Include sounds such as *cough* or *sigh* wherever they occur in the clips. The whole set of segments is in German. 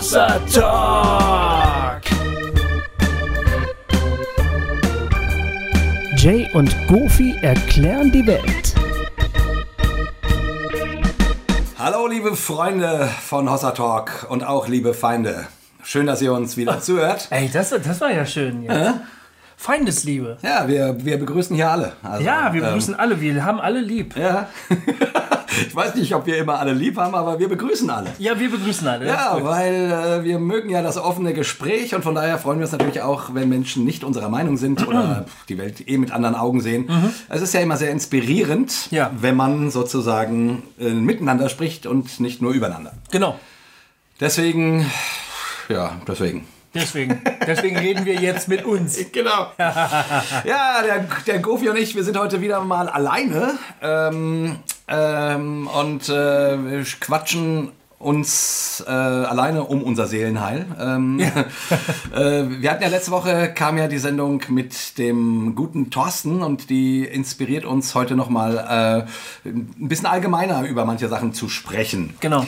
Hossa Talk. Jay und Goofy erklären die Welt. Hallo liebe Freunde von Hossa Talk und auch liebe Feinde. Schön, dass ihr uns wieder *laughs* zuhört. Ey, das, das war ja schön jetzt. Feindesliebe. Ja, wir, wir begrüßen hier alle. Also, Ja, wir ähm, begrüßen alle, wir haben alle lieb. Ja. *laughs* ich weiß nicht, ob wir immer alle lieb haben, aber wir begrüßen alle. Ja, wir begrüßen alle. Ja, weil äh, wir mögen ja das offene Gespräch und von daher freuen wir uns natürlich auch, wenn Menschen nicht unserer Meinung sind *clears throat* oder die Welt eh mit anderen Augen sehen. Es ist ja immer sehr inspirierend, Ja. wenn man sozusagen äh, miteinander spricht und nicht nur übereinander. Genau. Deswegen, ja, deswegen. Deswegen, deswegen reden wir jetzt mit uns. *laughs* Genau. *laughs* ja, der, der Gofi und ich, wir sind heute wieder mal alleine ähm, ähm, und äh, quatschen uns äh, alleine um unser Seelenheil. Ähm, *laughs* äh, wir hatten ja letzte Woche, kam ja die Sendung mit dem guten Thorsten und die inspiriert uns heute nochmal äh, ein bisschen allgemeiner über manche Sachen zu sprechen. Genau.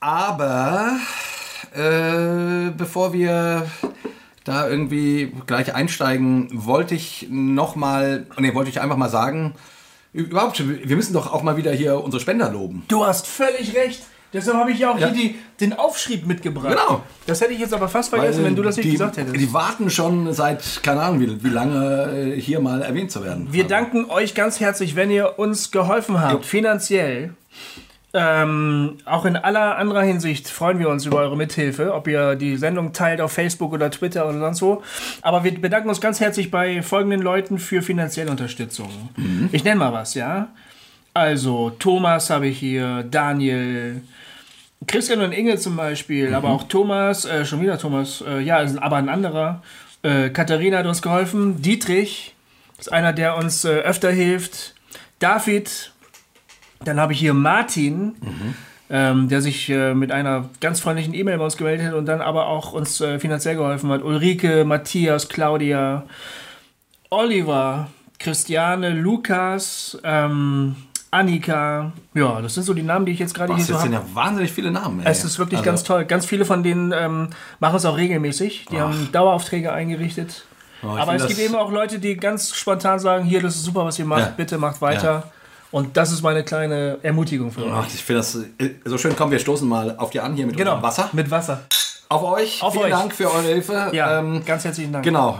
Aber äh, bevor wir da irgendwie gleich einsteigen, wollte ich noch mal, nee, wollte ich einfach mal sagen, überhaupt, wir müssen doch auch mal wieder hier unsere Spender loben. Du hast völlig recht. Deshalb habe ich ja auch Ja. hier die, den Aufschrieb mitgebracht. Genau. Das hätte ich jetzt aber fast vergessen, wenn du das nicht die, gesagt hättest. Die warten schon seit, keine Ahnung, wie, wie lange äh, hier mal erwähnt zu werden. Wir danken euch ganz herzlich, wenn ihr uns geholfen habt, Jo. finanziell. Ähm, auch in aller anderer Hinsicht freuen wir uns über eure Mithilfe, ob ihr die Sendung teilt auf Facebook oder Twitter oder sonst wo. Aber wir bedanken uns ganz herzlich bei folgenden Leuten für finanzielle Unterstützung. Ich nenne mal was, ja? Also, Thomas habe ich hier, Daniel, Christian und Inge zum Beispiel, aber auch Thomas, äh, schon wieder Thomas, äh, ja, aber ein anderer. Äh, Katharina hat uns geholfen, Dietrich ist einer, der uns äh, öfter hilft, David, dann habe ich hier Martin, ähm, der sich äh, mit einer ganz freundlichen E-Mail bei uns gemeldet hat und dann aber auch uns äh, finanziell geholfen hat. Ulrike, Matthias, Claudia, Oliver, Christiane, Lukas, ähm, Annika. Ja, das sind so die Namen, die ich jetzt gerade hier das so sind habe. ja wahnsinnig viele Namen. Ey. Es ist wirklich Also, ganz toll. Ganz viele von denen ähm, machen es auch regelmäßig. Die haben Daueraufträge eingerichtet. Oh, Aber es gibt das- eben auch Leute, die ganz spontan sagen, hier, das ist super, was ihr macht, Ja. bitte macht weiter. Und das ist meine kleine Ermutigung für euch. Ach, ich finde das äh, so schön. Komm, wir stoßen mal auf die an hier mit Genau, Wasser. mit Wasser. Auf euch. Auf Vielen euch. Dank für eure Hilfe. Ja, Ähm, ganz herzlichen Dank. Genau.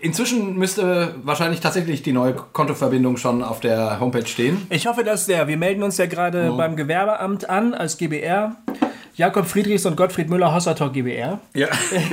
Inzwischen müsste wahrscheinlich tatsächlich die neue Kontoverbindung schon auf der Homepage stehen. Ich hoffe, dass der, wir melden uns ja gerade beim Gewerbeamt an als GBR. Jakob Friedrichs und Gottfried Müller, Hossertalk GBR. Ja.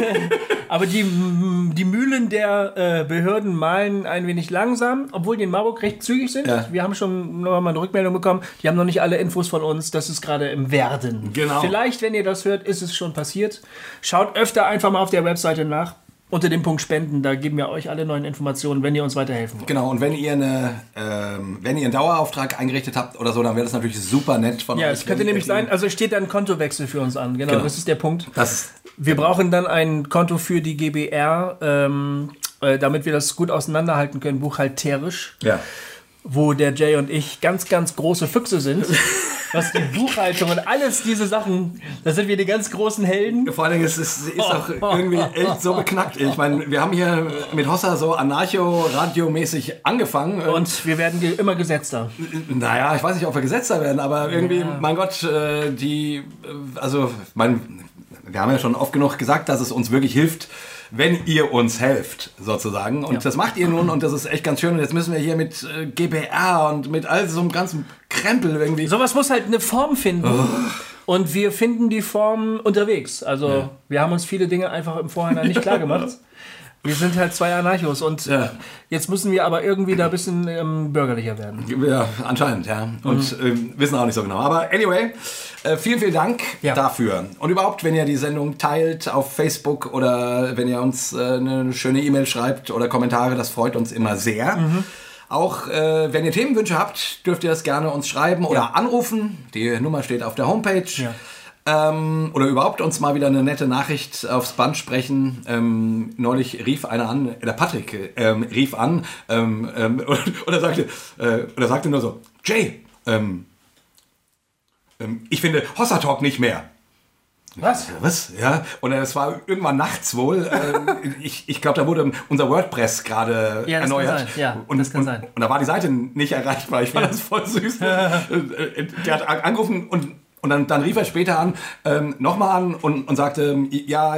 *laughs* Aber die, die Mühlen der äh, Behörden malen ein wenig langsam, obwohl die in Marburg recht zügig sind. Ja. Wir haben schon noch mal eine Rückmeldung bekommen. Die haben noch nicht alle Infos von uns. Das ist gerade im Werden. Genau. Vielleicht, wenn ihr das hört, ist es schon passiert. Schaut öfter einfach mal auf der Webseite nach. Unter dem Punkt Spenden, da geben wir euch alle neuen Informationen, wenn ihr uns weiterhelfen wollt. Genau, und wenn ihr, eine, ähm, wenn ihr einen Dauerauftrag eingerichtet habt oder so, dann wäre das natürlich super nett von Ja, euch. es könnte nämlich sein, also steht da ein Kontowechsel für uns an. Genau, Genau. das ist der Punkt. Das Wir brauchen dann ein Konto für die GBR, ähm, äh, damit wir das gut auseinanderhalten können, buchhalterisch. ja. Wo der Jay und ich ganz, ganz große Füchse sind. *laughs* Was die Buchhaltung und alles diese Sachen, da sind wir die ganz großen Helden. Vor allen Dingen ist es ist auch *laughs* irgendwie echt so beknackt. Ich meine, wir haben hier mit Hossa so anarcho-radio-mäßig angefangen. Und wir werden ge immer gesetzter. Naja, ich weiß nicht, ob wir gesetzter werden, aber irgendwie, mein Gott, äh, die, äh, also, mein, wir haben ja schon oft genug gesagt, dass es uns wirklich hilft, wenn ihr uns helft, sozusagen. Und Ja. das macht ihr nun und das ist echt ganz schön. Und jetzt müssen wir hier mit äh, GBR und mit all so einem ganzen Krempel irgendwie. Sowas muss halt eine Form finden. Oh. Und wir finden die Form unterwegs. Also wir haben uns viele Dinge einfach im Vorhinein nicht *laughs* klar gemacht. Wir sind halt zwei Anarchos und Ja. jetzt müssen wir aber irgendwie da ein bisschen ähm, bürgerlicher werden. Ja, anscheinend, ja. Und ähm, wissen auch nicht so genau. Aber anyway, äh, vielen, vielen Dank Ja. dafür. Und überhaupt, wenn ihr die Sendung teilt auf Facebook oder wenn ihr uns äh, eine schöne E-Mail schreibt oder Kommentare, das freut uns immer sehr. Auch äh, wenn ihr Themenwünsche habt, dürft ihr das gerne uns schreiben oder anrufen. Die Nummer steht auf der Homepage. Ja. Ähm, oder überhaupt uns mal wieder eine nette Nachricht aufs Band sprechen. Ähm, neulich rief einer an, äh, der Patrick ähm, rief an ähm, ähm, *laughs* oder, sagte, äh, oder sagte nur so, Jay, ähm, ich finde Hossa Talk nicht mehr. Was? Was? Ja. Und es war irgendwann nachts wohl. äh, *laughs* ich ich glaube, da wurde unser WordPress gerade Ja, erneuert. Ja, und, das kann und, sein. Und da war die Seite nicht erreichbar. Ich fand das voll süß. Äh, Der hat an- angerufen und, und dann, dann rief er später an, ähm, nochmal an und, und sagte, ja,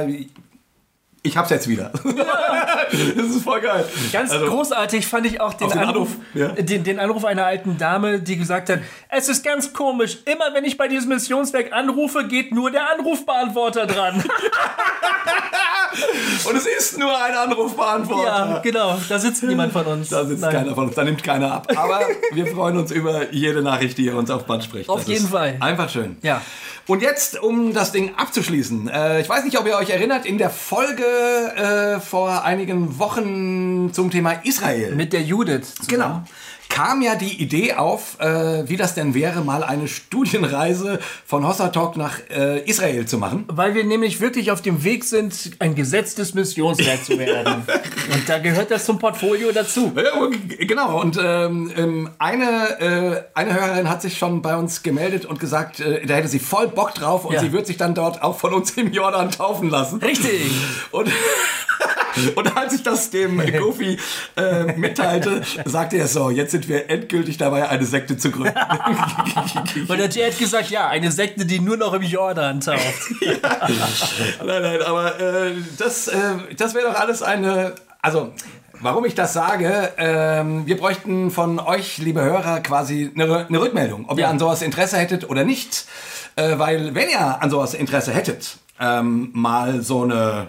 ich hab's jetzt wieder. *laughs* das ist voll geil. Ganz Also- großartig fand ich auch den, den Anruf, Anruf, ja. den, den Anruf einer alten Dame, die gesagt hat, es ist ganz komisch, immer wenn ich bei diesem Missionswerk anrufe, geht nur der Anrufbeantworter dran. *laughs* Und es ist nur ein Anrufbeantworter. ja, genau, da sitzt niemand von uns. Da sitzt Nein. keiner von uns, da nimmt keiner ab. Aber *laughs* wir freuen uns über jede Nachricht, die ihr uns auf Band spricht. Auf Das jeden Fall. Einfach schön. Ja. Und jetzt, um das Ding abzuschließen. Äh, ich weiß nicht, ob ihr euch erinnert, in der Folge äh, vor einigen Wochen zum Thema Israel. Mit der Judith. zusammen. Genau. Kam ja die Idee auf, äh, wie das denn wäre, mal eine Studienreise von Hossa Talk nach äh, Israel zu machen. Weil wir nämlich wirklich auf dem Weg sind, ein gesetztes Missionswerk zu werden. *laughs* Und da gehört das zum Portfolio dazu. Ja, genau. Und ähm, ähm, eine, äh, eine Hörerin hat sich schon bei uns gemeldet und gesagt, äh, da hätte sie voll Bock drauf und Ja. sie wird sich dann dort auch von uns im Jordan taufen lassen. Richtig. Und, *laughs* und als ich das dem Goofy äh, mitteilte, sagte er so, jetzt sind wir endgültig dabei, eine Sekte zu gründen. *laughs* Und der Jay hat gesagt, ja, eine Sekte, die nur noch im Jordan taucht. *laughs* nein, nein, aber äh, das, äh, das wäre doch alles eine. Also, warum ich das sage, ähm, wir bräuchten von euch, liebe Hörer, quasi eine, eine Rückmeldung, ob ihr Ja. an sowas Interesse hättet oder nicht. Äh, weil, wenn ihr an sowas Interesse hättet, ähm, mal so eine.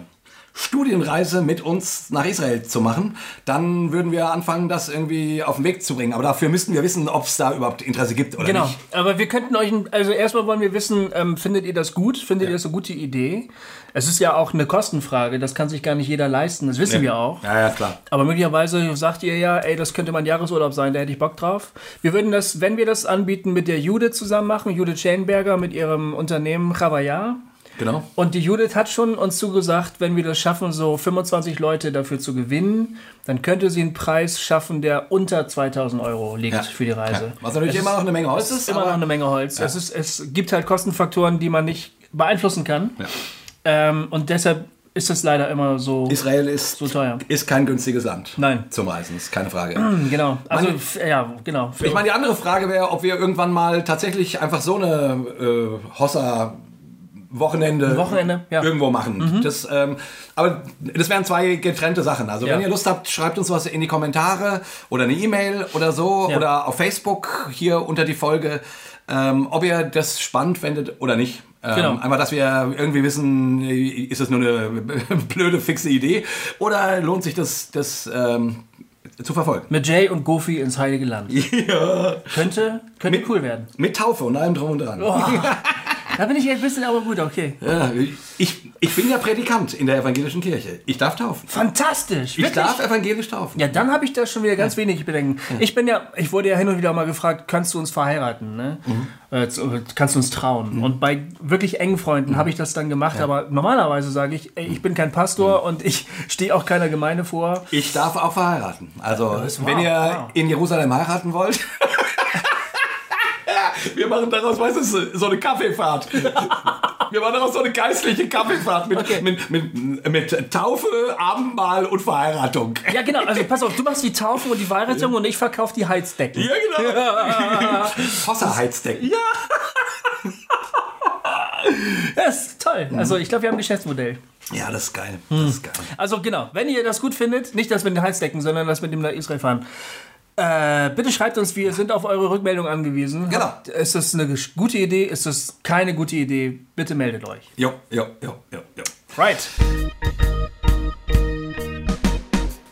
Studienreise mit uns nach Israel zu machen, dann würden wir anfangen, das irgendwie auf den Weg zu bringen. Aber dafür müssten wir wissen, ob es da überhaupt Interesse gibt oder Genau, nicht. aber wir könnten euch, also erstmal wollen wir wissen, ähm, findet ihr das gut? Findet ihr das eine gute Idee? Es ist ja auch eine Kostenfrage, das kann sich gar nicht jeder leisten, das wissen wir auch. Ja, ja, klar. Aber möglicherweise sagt ihr ja, ey, das könnte mein Jahresurlaub sein, da hätte ich Bock drauf. Wir würden das, wenn wir das anbieten, mit der Judith zusammen machen, Judith Schellenberger mit ihrem Unternehmen Chavaya. Genau. Und die Judith hat schon uns zugesagt, wenn wir das schaffen, so 25 Leute dafür zu gewinnen, dann könnte sie einen Preis schaffen, der unter 2000 Euro liegt Ja. für die Reise. Ja. Was natürlich Es immer noch eine Menge Holz es ist ist, immer noch eine Menge Holz. Es, ist, es gibt halt Kostenfaktoren, die man nicht beeinflussen kann. Ja. Ähm, und deshalb ist es leider immer so, Israel ist, so teuer. ist kein günstiges Land. Nein. Zum Reisen, ist keine Frage. Genau. Also, Meine- ja, genau. Ich meine, die andere Frage wäre, ob wir irgendwann mal tatsächlich einfach so eine äh, Hossa Wochenende, Wochenende, ja. Mhm. irgendwo machen. Das, ähm, aber das wären zwei getrennte Sachen. Also Ja. wenn ihr Lust habt, schreibt uns was in die Kommentare oder eine E-Mail oder so Ja. oder auf Facebook hier unter die Folge, ähm, ob ihr das spannend findet oder nicht. Ähm, Genau. Einfach, dass wir irgendwie wissen, ist das nur eine *laughs* blöde, fixe Idee oder lohnt sich das, das ähm, zu verfolgen. mit Jay und Goofy ins Heilige Land. *laughs* Ja. Könnte, könnte cool werden. Mit Taufe und allem drum und dran. Oh. *laughs* Da bin ich ein bisschen, aber gut, okay. Ja, ich, ich bin ja Predikant in der evangelischen Kirche. Ich darf taufen. Fantastisch. Ich Wirklich? darf evangelisch taufen. Ja, dann habe ich da schon wieder ganz wenig Bedenken. Ich bin ja, ich wurde ja hin und wieder mal gefragt, kannst du uns verheiraten? Ne? Mhm. Äh, zu- kannst du uns trauen? Und bei wirklich engen Freunden Mhm. habe ich das dann gemacht, aber normalerweise sage ich, ey, ich bin kein Pastor Mhm. und ich stehe auch keiner Gemeinde vor. Ich darf auch verheiraten. Also, wenn ihr in Jerusalem heiraten wollt. *laughs* Wir machen daraus, weißt du, so eine Kaffeefahrt. *laughs* Wir machen daraus so eine geistliche Kaffeefahrt mit, Okay. mit, mit, mit Taufe, Abendmahl und Verheiratung. Ja, genau, also pass auf, du machst die Taufe und die Verheiratung und ich verkaufe die Heizdecken. Ja, genau. *laughs* Hossa-Heizdecken. Ja. Das ist toll. Mhm. Also ich glaube, wir haben ein Geschäftsmodell. Ja, das ist geil. Das ist geil. Also genau, wenn ihr das gut findet, nicht das mit den Heizdecken, sondern das mit dem nach Israel fahren. Äh, bitte schreibt uns, wir sind auf eure Rückmeldung angewiesen. Genau. Habt- Ist das eine gute Idee? Ist das keine gute Idee? Bitte meldet euch. Jo, jo, jo, jo, jo. Right.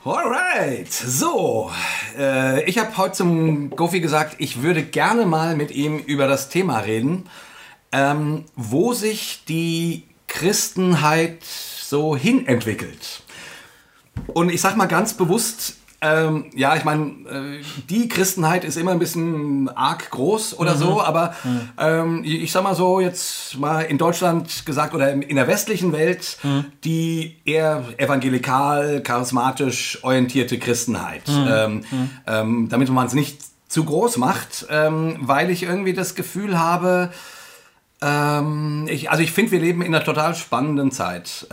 Alright, so. Äh, ich habe heute zum Gofi gesagt, ich würde gerne mal mit ihm über das Thema reden, ähm, wo sich die Christenheit so hin entwickelt. Und ich sag mal ganz bewusst, ähm, ja, ich meine, äh, die Christenheit ist immer ein bisschen arg groß oder so, aber ähm, ich sag mal so, jetzt mal in Deutschland gesagt oder in der westlichen Welt, die eher evangelikal, charismatisch orientierte Christenheit. Ähm, ähm, damit man es nicht zu groß macht, ähm, weil ich irgendwie das Gefühl habe, Ähm, ich, also ich finde, wir leben in einer total spannenden Zeit.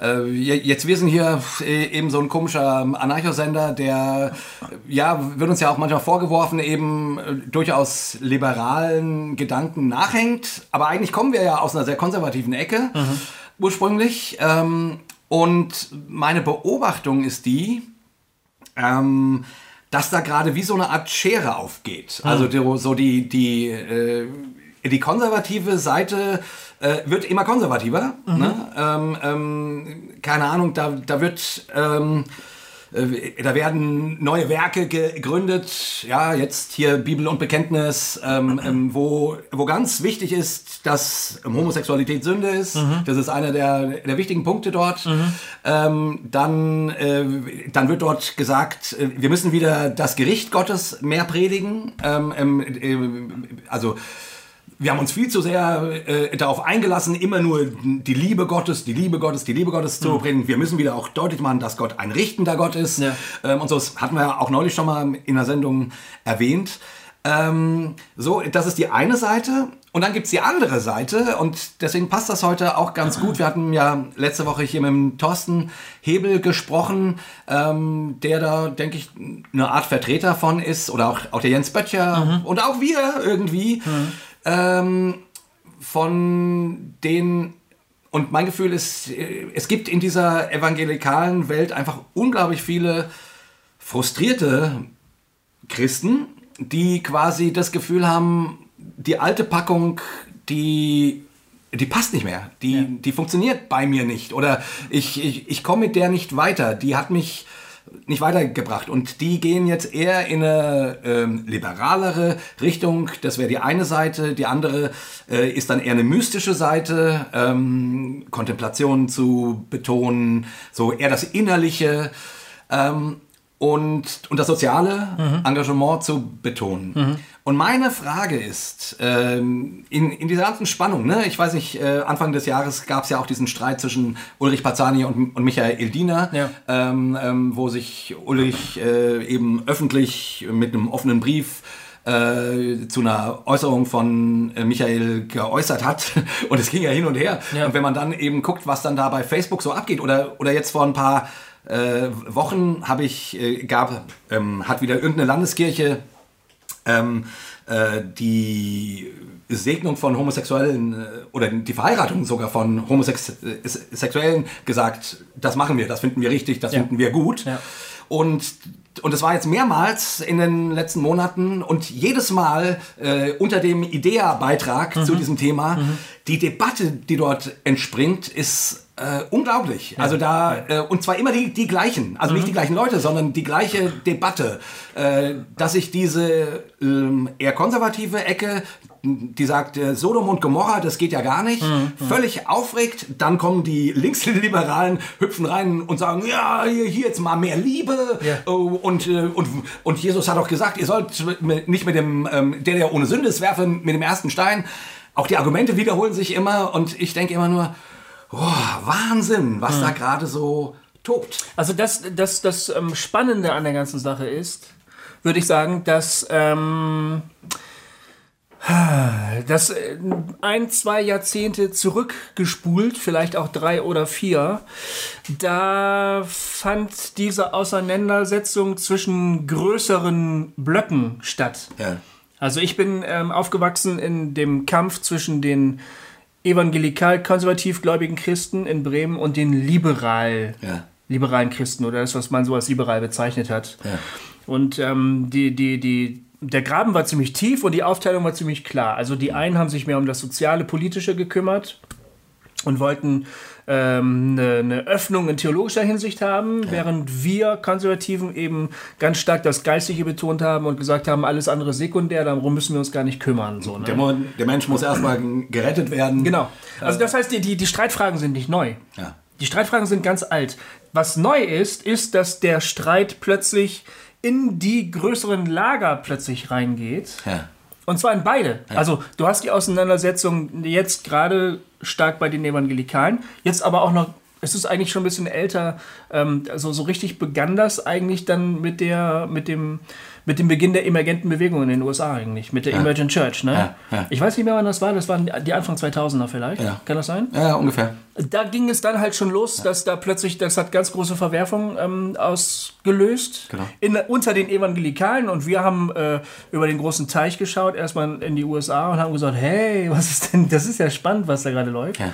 Ähm, äh, jetzt, wir sind hier äh, eben so ein komischer Anarchosender, der, ja, wird uns ja auch manchmal vorgeworfen, eben äh, durchaus liberalen Gedanken nachhängt. Aber eigentlich kommen wir ja aus einer sehr konservativen Ecke, mhm. ursprünglich. Ähm, und meine Beobachtung ist die, ähm, dass da gerade wie so eine Art Schere aufgeht. Mhm. Also die, so die, die, äh, die konservative Seite äh, wird immer konservativer. Mhm. Ne? Ähm, ähm, keine Ahnung, da, da wird... Ähm, äh, da werden neue Werke gegründet, ja, jetzt hier Bibel und Bekenntnis, ähm, ähm, wo, wo ganz wichtig ist, dass Homosexualität Sünde ist. Mhm. Das ist einer der, der wichtigen Punkte dort. Mhm. Ähm, dann, äh, dann wird dort gesagt, äh, wir müssen wieder das Gericht Gottes mehr predigen. Äh, also wir haben uns viel zu sehr äh, darauf eingelassen, immer nur die Liebe Gottes, die Liebe Gottes, die Liebe Gottes zu mhm. bringen. Wir müssen wieder auch deutlich machen, dass Gott ein richtender Gott ist. Ja. Ähm, und so das hatten wir ja auch neulich schon mal in der Sendung erwähnt. Ähm, so, das ist die eine Seite. Und dann gibt es die andere Seite. Und deswegen passt das heute auch ganz gut. Wir hatten ja letzte Woche hier mit dem Thorsten Hebel gesprochen, ähm, der da, denke ich, eine Art Vertreter von ist. Oder auch, auch der Jens Böttcher mhm. und auch wir irgendwie. Mhm ähm, von den und mein Gefühl ist, es gibt in dieser evangelikalen Welt einfach unglaublich viele frustrierte Christen, die quasi das Gefühl haben, die alte Packung, die, die passt nicht mehr, die, ja. die funktioniert bei mir nicht. Oder ich, ich, ich komme mit der nicht weiter, die hat mich nicht weitergebracht. Und die gehen jetzt eher in eine ähm, liberalere Richtung. Das wäre die eine Seite. Die andere äh, ist dann eher eine mystische Seite, ähm, Kontemplation zu betonen, so eher das Innerliche. Ähm, und, und das soziale mhm. Engagement zu betonen. Mhm. Und meine Frage ist, ähm, in, in dieser ganzen Spannung, ne, ich weiß nicht, äh, Anfang des Jahres gab es ja auch diesen Streit zwischen Ulrich Pazani und, und Michael Ildiner, ja. ähm, ähm, wo sich Ulrich äh, eben öffentlich mit einem offenen Brief äh, zu einer Äußerung von äh, Michael geäußert hat. *laughs* Und es ging ja hin und her. Ja. Und wenn man dann eben guckt, was dann da bei Facebook so abgeht, oder, oder jetzt vor ein paar äh, Wochen habe ich, äh, gab, ähm, hat wieder irgendeine Landeskirche ähm, äh, die Segnung von Homosexuellen äh, oder die Verheiratung sogar von Homosexuellen gesagt, das machen wir, das finden wir richtig, das ja. finden wir gut. Ja. Und und es war jetzt mehrmals in den letzten Monaten und jedes Mal äh, unter dem IDEA-Beitrag mhm. zu diesem Thema, mhm. die Debatte, die dort entspringt, ist äh, unglaublich. Ja. Also da, äh, und zwar immer die, die gleichen. Also mhm. nicht die gleichen Leute, sondern die gleiche Debatte. Äh, dass sich diese ähm, eher konservative Ecke, die sagt, äh, Sodom und Gomorra, das geht ja gar nicht, mhm. völlig aufregt. Dann kommen die Linksliberalen, hüpfen rein und sagen, ja, hier, hier jetzt mal mehr Liebe. Ja. Oh, und, äh, und, und Jesus hat auch gesagt, ihr sollt nicht mit dem, ähm, der, der ohne Sünde ist, werfen mit dem ersten Stein. Auch die Argumente wiederholen sich immer und ich denke immer nur, oh, Wahnsinn, was mhm. da gerade so tobt. Also das, das, das ähm, Spannende an der ganzen Sache ist, würde ich sagen, dass ähm, das äh, ein, zwei Jahrzehnte zurückgespult, vielleicht auch drei oder vier, da fand diese Auseinandersetzung zwischen größeren Blöcken statt. Ja. Also ich bin ähm, aufgewachsen in dem Kampf zwischen den evangelikal-konservativ gläubigen Christen in Bremen und den liberal, ja. liberalen Christen oder das, was man so als liberal bezeichnet hat. Ja. Und ähm, die, die, die, der Graben war ziemlich tief und die Aufteilung war ziemlich klar. Also die einen haben sich mehr um das soziale, politische gekümmert und wollten ähm, eine, eine, Öffnung in theologischer Hinsicht haben, ja. während wir Konservativen eben ganz stark das Geistige betont haben und gesagt haben, alles andere sekundär, darum müssen wir uns gar nicht kümmern. So, ne? der, der, Mensch muss erstmal gerettet werden. Genau. Also das heißt, die, die, die Streitfragen sind nicht neu. Ja. Die Streitfragen sind ganz alt. Was neu ist, ist, dass der Streit plötzlich in die größeren Lager plötzlich reingeht. Ja. Und zwar in beide. Ja. Also du hast die Auseinandersetzung jetzt gerade stark bei den Evangelikalen, jetzt aber auch noch, es ist eigentlich schon ein bisschen älter, ähm, also so richtig begann das eigentlich dann mit der, mit dem, mit dem Beginn der emergenten Bewegung in den USA eigentlich, mit der Emergent Church. Ne? Ja, ja. Ich weiß nicht mehr, wann das war, das waren die Anfang 2000er vielleicht. Ja. Kann das sein? Ja, ungefähr. Da ging es dann halt schon los, dass da plötzlich, das hat ganz große Verwerfungen ähm, ausgelöst Genau. in, unter den Evangelikalen und wir haben äh, über den großen Teich geschaut, erstmal in die USA und haben gesagt, hey, was ist denn, das ist ja spannend, was da gerade läuft. Ja.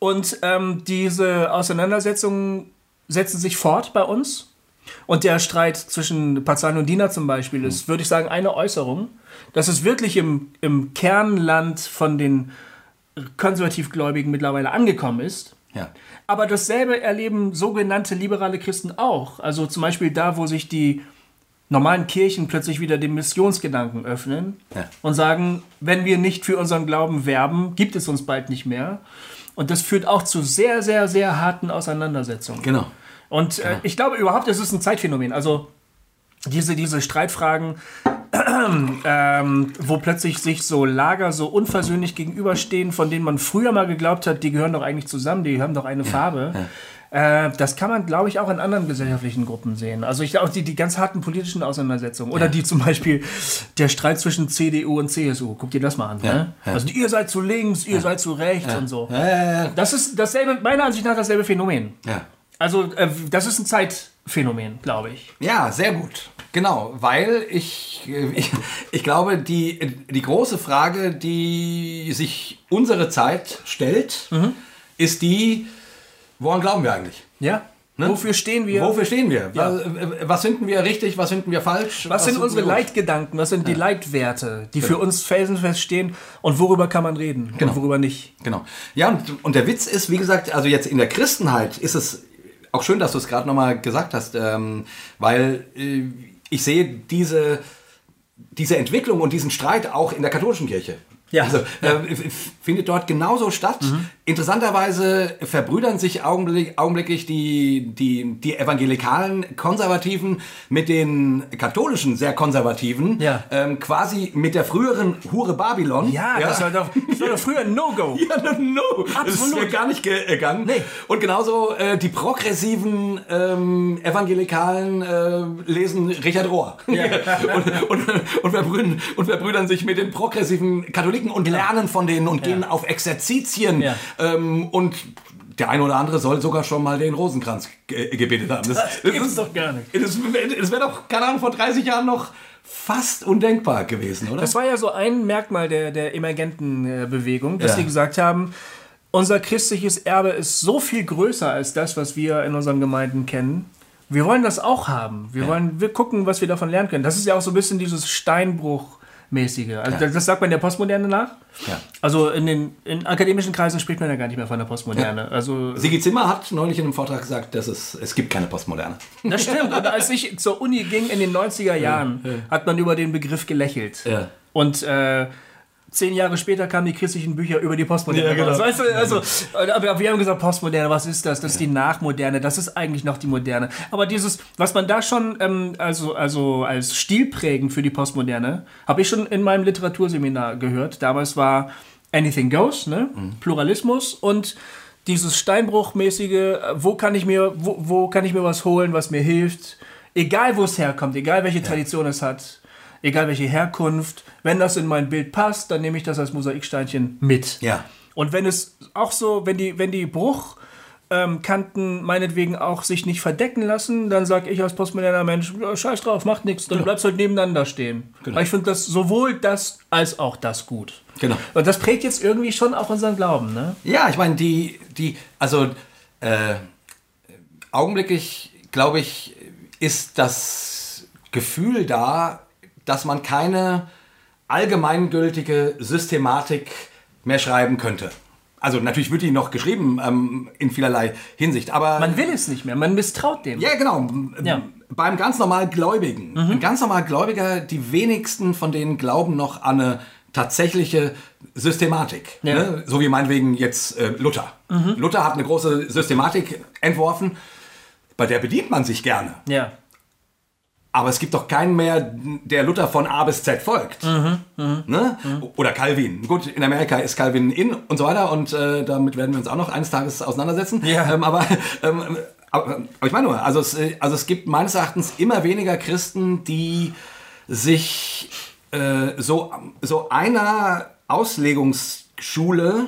Und ähm, diese Auseinandersetzungen setzen sich fort bei uns. Und der Streit zwischen Pazan und Dina zum Beispiel ist, würde ich sagen, eine Äußerung, dass es wirklich im, im Kernland von den Konservativgläubigen mittlerweile angekommen ist. Ja. Aber dasselbe erleben sogenannte liberale Christen auch. Also zum Beispiel da, wo sich die normalen Kirchen plötzlich wieder dem Missionsgedanken öffnen Ja. und sagen, wenn wir nicht für unseren Glauben werben, gibt es uns bald nicht mehr. Und das führt auch zu sehr, sehr, sehr harten Auseinandersetzungen. Genau. Und äh, ich glaube überhaupt, es ist ein Zeitphänomen. Also diese, diese Streitfragen, *clears throat* ähm, wo plötzlich sich so Lager so unversöhnlich gegenüberstehen, von denen man früher mal geglaubt hat, die gehören doch eigentlich zusammen, die haben doch eine Farbe. Äh, das kann man, glaube ich, auch in anderen gesellschaftlichen Gruppen sehen. Also ich glaube, die, die ganz harten politischen Auseinandersetzungen. Oder die zum Beispiel der Streit zwischen CDU und CSU. Guck dir das mal an. Ne? Also ihr seid zu links, ihr seid zu rechts und so. Das ist dasselbe, meiner Ansicht nach dasselbe Phänomen. ja. Also, äh, das ist ein Zeitphänomen, glaube ich. Ja, sehr gut. Genau, weil ich, äh, ich, ich glaube, die, die große Frage, die sich unsere Zeit stellt, Mhm. ist die, woran glauben wir eigentlich? Ja? Wofür stehen wir? Wofür stehen wir? Ja. Was, was finden wir richtig, was finden wir falsch? was sind unsere? Leitgedanken? Was sind die Leitwerte, die für uns felsenfest stehen? Und worüber kann man reden? Genau. Und worüber nicht? Genau. Ja, und, und der Witz ist, wie gesagt, also jetzt in der Christenheit ist es auch schön, dass du es gerade nochmal gesagt hast, ähm, weil äh, ich sehe diese, diese Entwicklung und diesen Streit auch in der katholischen Kirche. Ja. Also äh, findet dort genauso statt. Interessanterweise verbrüdern sich augenblick, augenblicklich die, die, die evangelikalen Konservativen mit den katholischen sehr Konservativen, Ja. ähm, quasi mit der früheren Hure Babylon. Ja, Das, war doch, das war doch früher ein No-Go. *laughs* Ja, no, no. Das ist Absolut. mir gar nicht gegangen. Nee. Und genauso äh, die progressiven ähm, Evangelikalen äh, lesen Richard Rohr. *laughs* und, und, und, verbrüdern, und verbrüdern sich mit den progressiven Katholiken und lernen von denen und gehen auf Exerzitien. Ja. Ähm, und der eine oder andere soll sogar schon mal den Rosenkranz ge gebetet haben. Das, das gibt's doch gar nicht. Das, das wäre doch, keine Ahnung, vor 30 Jahren noch fast undenkbar gewesen, oder? Das war ja so ein Merkmal der, der emergenten äh, Bewegung, dass Ja. sie gesagt haben, unser christliches Erbe ist so viel größer als das, was wir in unseren Gemeinden kennen. Wir wollen das auch haben. Wir wollen wir gucken, was wir davon lernen können. Das ist ja auch so ein bisschen dieses Steinbruch-mäßige. Also das, das sagt man der Postmoderne nach. Ja. Also in den in akademischen Kreisen spricht man ja gar nicht mehr von der Postmoderne. Also Sigi Zimmer hat neulich in einem Vortrag gesagt, dass es, es gibt keine Postmoderne. das stimmt. Und als ich zur Uni ging in den 90er Jahren, hat man über den Begriff gelächelt. Ja. Und äh, zehn Jahre später kamen die christlichen Bücher über die Postmoderne. Ja, genau. Weißt du, also, aber wir haben gesagt, Postmoderne, was ist das? Das ist die Nachmoderne, das ist eigentlich noch die Moderne. Aber dieses, was man da schon ähm, also, also als stilprägend für die Postmoderne, habe ich schon in meinem Literaturseminar gehört. Damals war Anything Goes, ne? Pluralismus und dieses Steinbruchmäßige, wo kann ich mir, wo, wo kann ich mir was holen, was mir hilft, egal wo es herkommt, egal welche Tradition es hat, egal welche Herkunft, wenn das in mein Bild passt, dann nehme ich das als Mosaiksteinchen mit. Ja. Und wenn es auch so, wenn die, wenn die Bruchkanten meinetwegen auch sich nicht verdecken lassen, dann sage ich als postmoderner Mensch, scheiß drauf, macht nichts, dann bleibst halt nebeneinander stehen. Weil ich finde das sowohl das als auch das gut. Genau. Und das prägt jetzt irgendwie schon auch unseren Glauben, ne? Ja, ich meine, die, die, also äh, augenblicklich, glaube ich, ist das Gefühl da, dass man keine allgemeingültige Systematik mehr schreiben könnte. Also natürlich wird die noch geschrieben ähm, in vielerlei Hinsicht, aber Man will es nicht mehr, man misstraut dem. Ja, genau. Ja. Beim ganz normal Gläubigen. Ein ganz normal Gläubiger, die wenigsten von denen glauben noch an eine tatsächliche Systematik. Ja. Ne? So wie meinetwegen jetzt äh, Luther. Luther hat eine große Systematik entworfen, bei der bedient man sich gerne. Ja. Aber es gibt doch keinen mehr, der Luther von A bis Z folgt. Ne? Oder Calvin. Gut, in Amerika ist Calvin in und so weiter und äh, damit werden wir uns auch noch eines Tages auseinandersetzen. Ja. Ähm, aber, *laughs* ähm, aber, aber ich meine nur, also es, äh, also es gibt meines Erachtens immer weniger Christen, die sich äh, so, so einer Auslegungsschule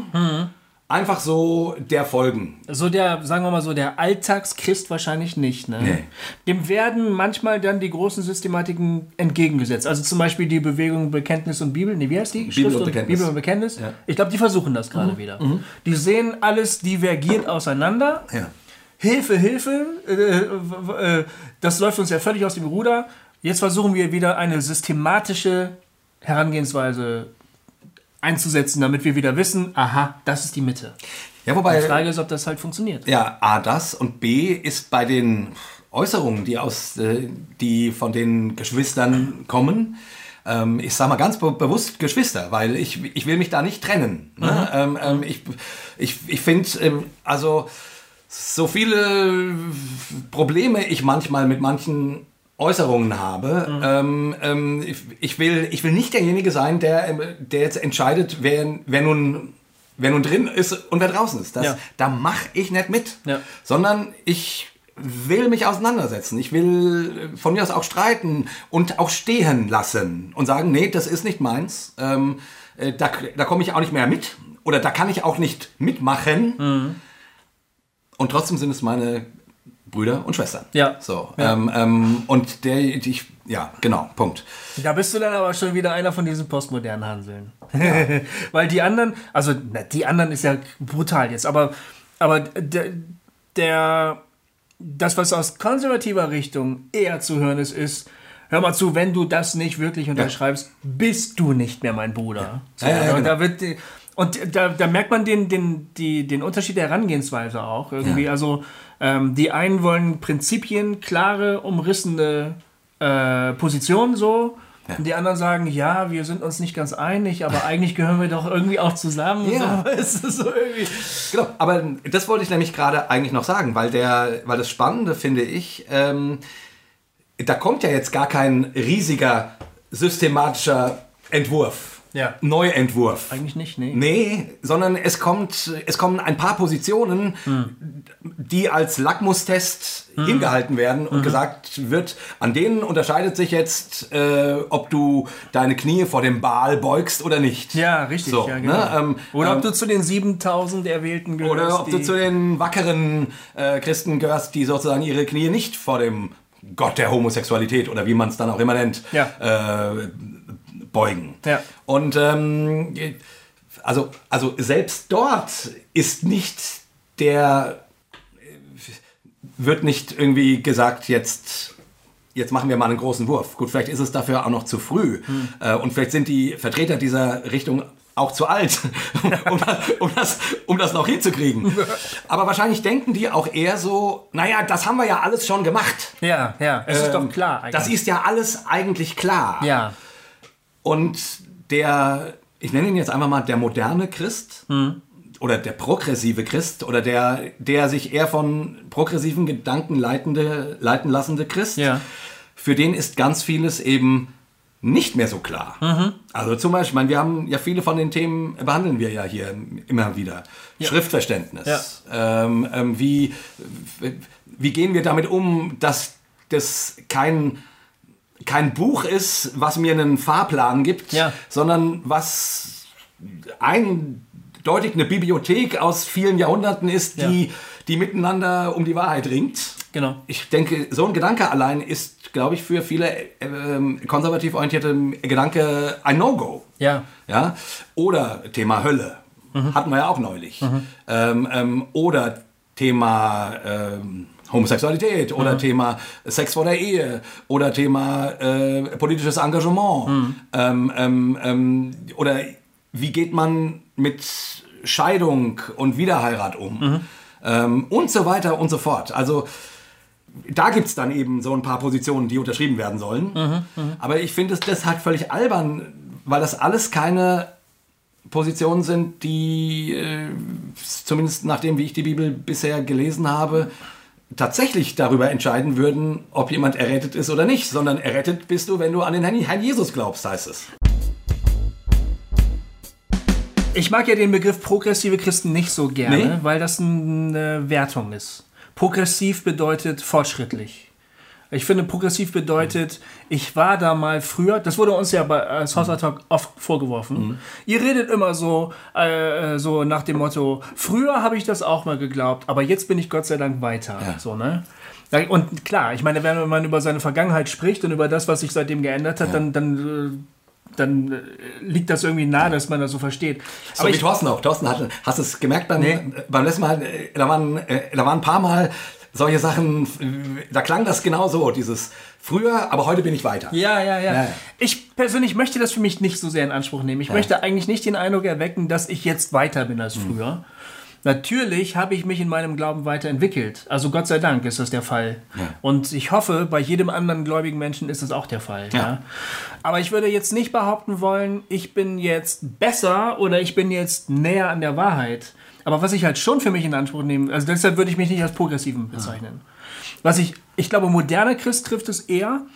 einfach so der folgen. So der, sagen wir mal so, der Alltagschrist wahrscheinlich nicht. Ne? Nee. Dem werden manchmal dann die großen Systematiken entgegengesetzt. Also zum Beispiel die Bewegung Bekenntnis und Bibel. Nee, wie heißt die? Bibel und Bekenntnis. Bibel und Bekenntnis. Ja. Ich glaube, die versuchen das gerade wieder. Die sehen alles divergiert auseinander. Ja. Hilfe, Hilfe, äh, äh, das läuft uns ja völlig aus dem Ruder. Jetzt versuchen wir wieder eine systematische Herangehensweise einzusetzen, damit wir wieder wissen, aha, das ist die Mitte. Ja, Die wobei, Frage ist, ob das halt funktioniert. ja, A, das und B ist bei den Äußerungen, die, aus, äh, die von den Geschwistern kommen, ähm, ich sage mal ganz be bewusst Geschwister, weil ich, ich will mich da nicht trennen. Ne? Ähm, ähm, ich ich, ich finde, ähm, also so viele Probleme ich manchmal mit manchen Äußerungen habe. Ähm, ähm, ich, ich, will, ich will nicht derjenige sein, der, ähm, der jetzt entscheidet, wer, wer, nun, wer nun drin ist und wer draußen ist. Das, Ja. Da mache ich nicht mit. Ja. Sondern ich will mich auseinandersetzen. Ich will von mir aus auch streiten und auch stehen lassen und sagen, nee, das ist nicht meins. Ähm, äh, da da komme ich auch nicht mehr mit. Oder da kann ich auch nicht mitmachen. Mhm. Und trotzdem sind es meine Brüder und Schwestern. Ja. So. Ja. Ähm, ähm, und der, die ich, ja, genau, Punkt. Da bist du dann aber schon wieder einer von diesen postmodernen Hanseln. *laughs* Weil die anderen, also na, die anderen ist ja brutal jetzt, aber, aber der, der, das, was aus konservativer Richtung eher zu hören ist, ist, hör mal zu, wenn du das nicht wirklich unterschreibst, bist du nicht mehr mein Bruder. So, Ja, ja, ja, und genau. da wird und da, da merkt man den, den, die, den Unterschied der Herangehensweise auch irgendwie. Ja. Also ähm, die einen wollen Prinzipien, klare, umrissene äh, Positionen so. Ja. Und die anderen sagen, ja, wir sind uns nicht ganz einig, aber *laughs* eigentlich gehören wir doch irgendwie auch zusammen. Ja. So, *laughs* so irgendwie. Genau, aber das wollte ich nämlich gerade eigentlich noch sagen, weil, der, weil das Spannende finde ich, ähm, da kommt ja jetzt gar kein riesiger systematischer Entwurf, Ja. Neuentwurf. Eigentlich nicht, nee. Nee, sondern es kommt, es kommen ein paar Positionen, die als Lackmustest hingehalten werden und gesagt wird, an denen unterscheidet sich jetzt, äh, ob du deine Knie vor dem Baal beugst oder nicht. Ja, richtig. So, ja, genau. ne, ähm, Oder ähm, ob du zu den 7000 Erwählten gehörst. Oder ob du zu den wackeren äh, Christen gehörst, die sozusagen ihre Knie nicht vor dem Gott der Homosexualität oder wie man es dann auch immer nennt, Ja. äh, beugen. Ja. Und ähm, also, also selbst dort ist nicht der, wird nicht irgendwie gesagt, jetzt jetzt machen wir mal einen großen Wurf. Gut, vielleicht ist es dafür auch noch zu früh. Äh, und vielleicht sind die Vertreter dieser Richtung auch zu alt, *laughs* um, das, um, das, um das noch hinzukriegen. *laughs* Aber wahrscheinlich denken die auch eher so, naja, das haben wir ja alles schon gemacht. Ja, ja, es ist Ähm, doch klar. Eigentlich. Das ist ja alles eigentlich klar. Ja, Und der, ich nenne ihn jetzt einfach mal der moderne Christ Hm. oder der progressive Christ oder der, der sich eher von progressiven Gedanken leitende, leiten lassende Christ, Ja. für den ist ganz vieles eben nicht mehr so klar. Mhm. Also zum Beispiel, ich meine, wir haben ja viele von den Themen, behandeln wir ja hier immer wieder. Schriftverständnis. Ähm, ähm, wie, wie gehen wir damit um, dass das kein kein Buch ist, was mir einen Fahrplan gibt, Ja. sondern was eindeutig eine Bibliothek aus vielen Jahrhunderten ist, die, die miteinander um die Wahrheit ringt. genau. Ich denke, so ein Gedanke allein ist, glaube ich, für viele ähm, konservativ orientierte Gedanke ein No-Go. Ja, Ja? Oder Thema Hölle. Hatten wir ja auch neulich. Ähm, ähm, oder Thema ähm, Homosexualität oder Thema Sex vor der Ehe oder Thema äh, politisches Engagement. Ähm, ähm, ähm, oder wie geht man mit Scheidung und Wiederheirat um? Ähm, und so weiter und so fort. Also da gibt es dann eben so ein paar Positionen, die unterschrieben werden sollen. Aber ich finde es deshalb völlig albern, weil das alles keine Positionen sind, die, äh, zumindest nachdem, wie ich die Bibel bisher gelesen habe, tatsächlich darüber entscheiden würden, ob jemand errettet ist oder nicht, sondern errettet bist du, wenn du an den Herrn Jesus glaubst, heißt es. Ich mag ja den Begriff progressive Christen nicht so gerne, Nee? weil das eine Wertung ist. Progressiv bedeutet fortschrittlich. Ich finde, progressiv bedeutet, ich war da mal früher, das wurde uns ja bei äh, Salsa Talk oft vorgeworfen. Mhm. Ihr redet immer so, äh, äh, so nach dem Motto, früher habe ich das auch mal geglaubt, aber jetzt bin ich Gott sei Dank weiter. Ja. So, ne? Und klar, ich meine, wenn man über seine Vergangenheit spricht und über das, was sich seitdem geändert hat, ja. dann, dann äh, dann äh, liegt das irgendwie nahe, dass man das so versteht. So Aber wie ich, Thorsten auch. Thorsten hat, hast du es gemerkt beim, nee. beim letzten Mal, da waren, da waren ein paar Mal solche Sachen, da klang das genau so, dieses früher, aber heute bin ich weiter. Ja, ja, ja, ja. Ich persönlich möchte das für mich nicht so sehr in Anspruch nehmen. Ich ja. möchte eigentlich nicht den Eindruck erwecken, dass ich jetzt weiter bin als mhm. früher. Mhm. Natürlich habe ich mich in meinem Glauben weiterentwickelt. Also Gott sei Dank ist das der Fall. Ja. Und ich hoffe, bei jedem anderen gläubigen Menschen ist das auch der Fall. Ja. ja. Aber ich würde jetzt nicht behaupten wollen, ich bin jetzt besser oder ich bin jetzt näher an der Wahrheit. Aber was ich halt schon für mich in Anspruch nehme, also deshalb würde ich mich nicht als progressiven bezeichnen. Was ich, ich glaube, moderner Christ trifft es eher,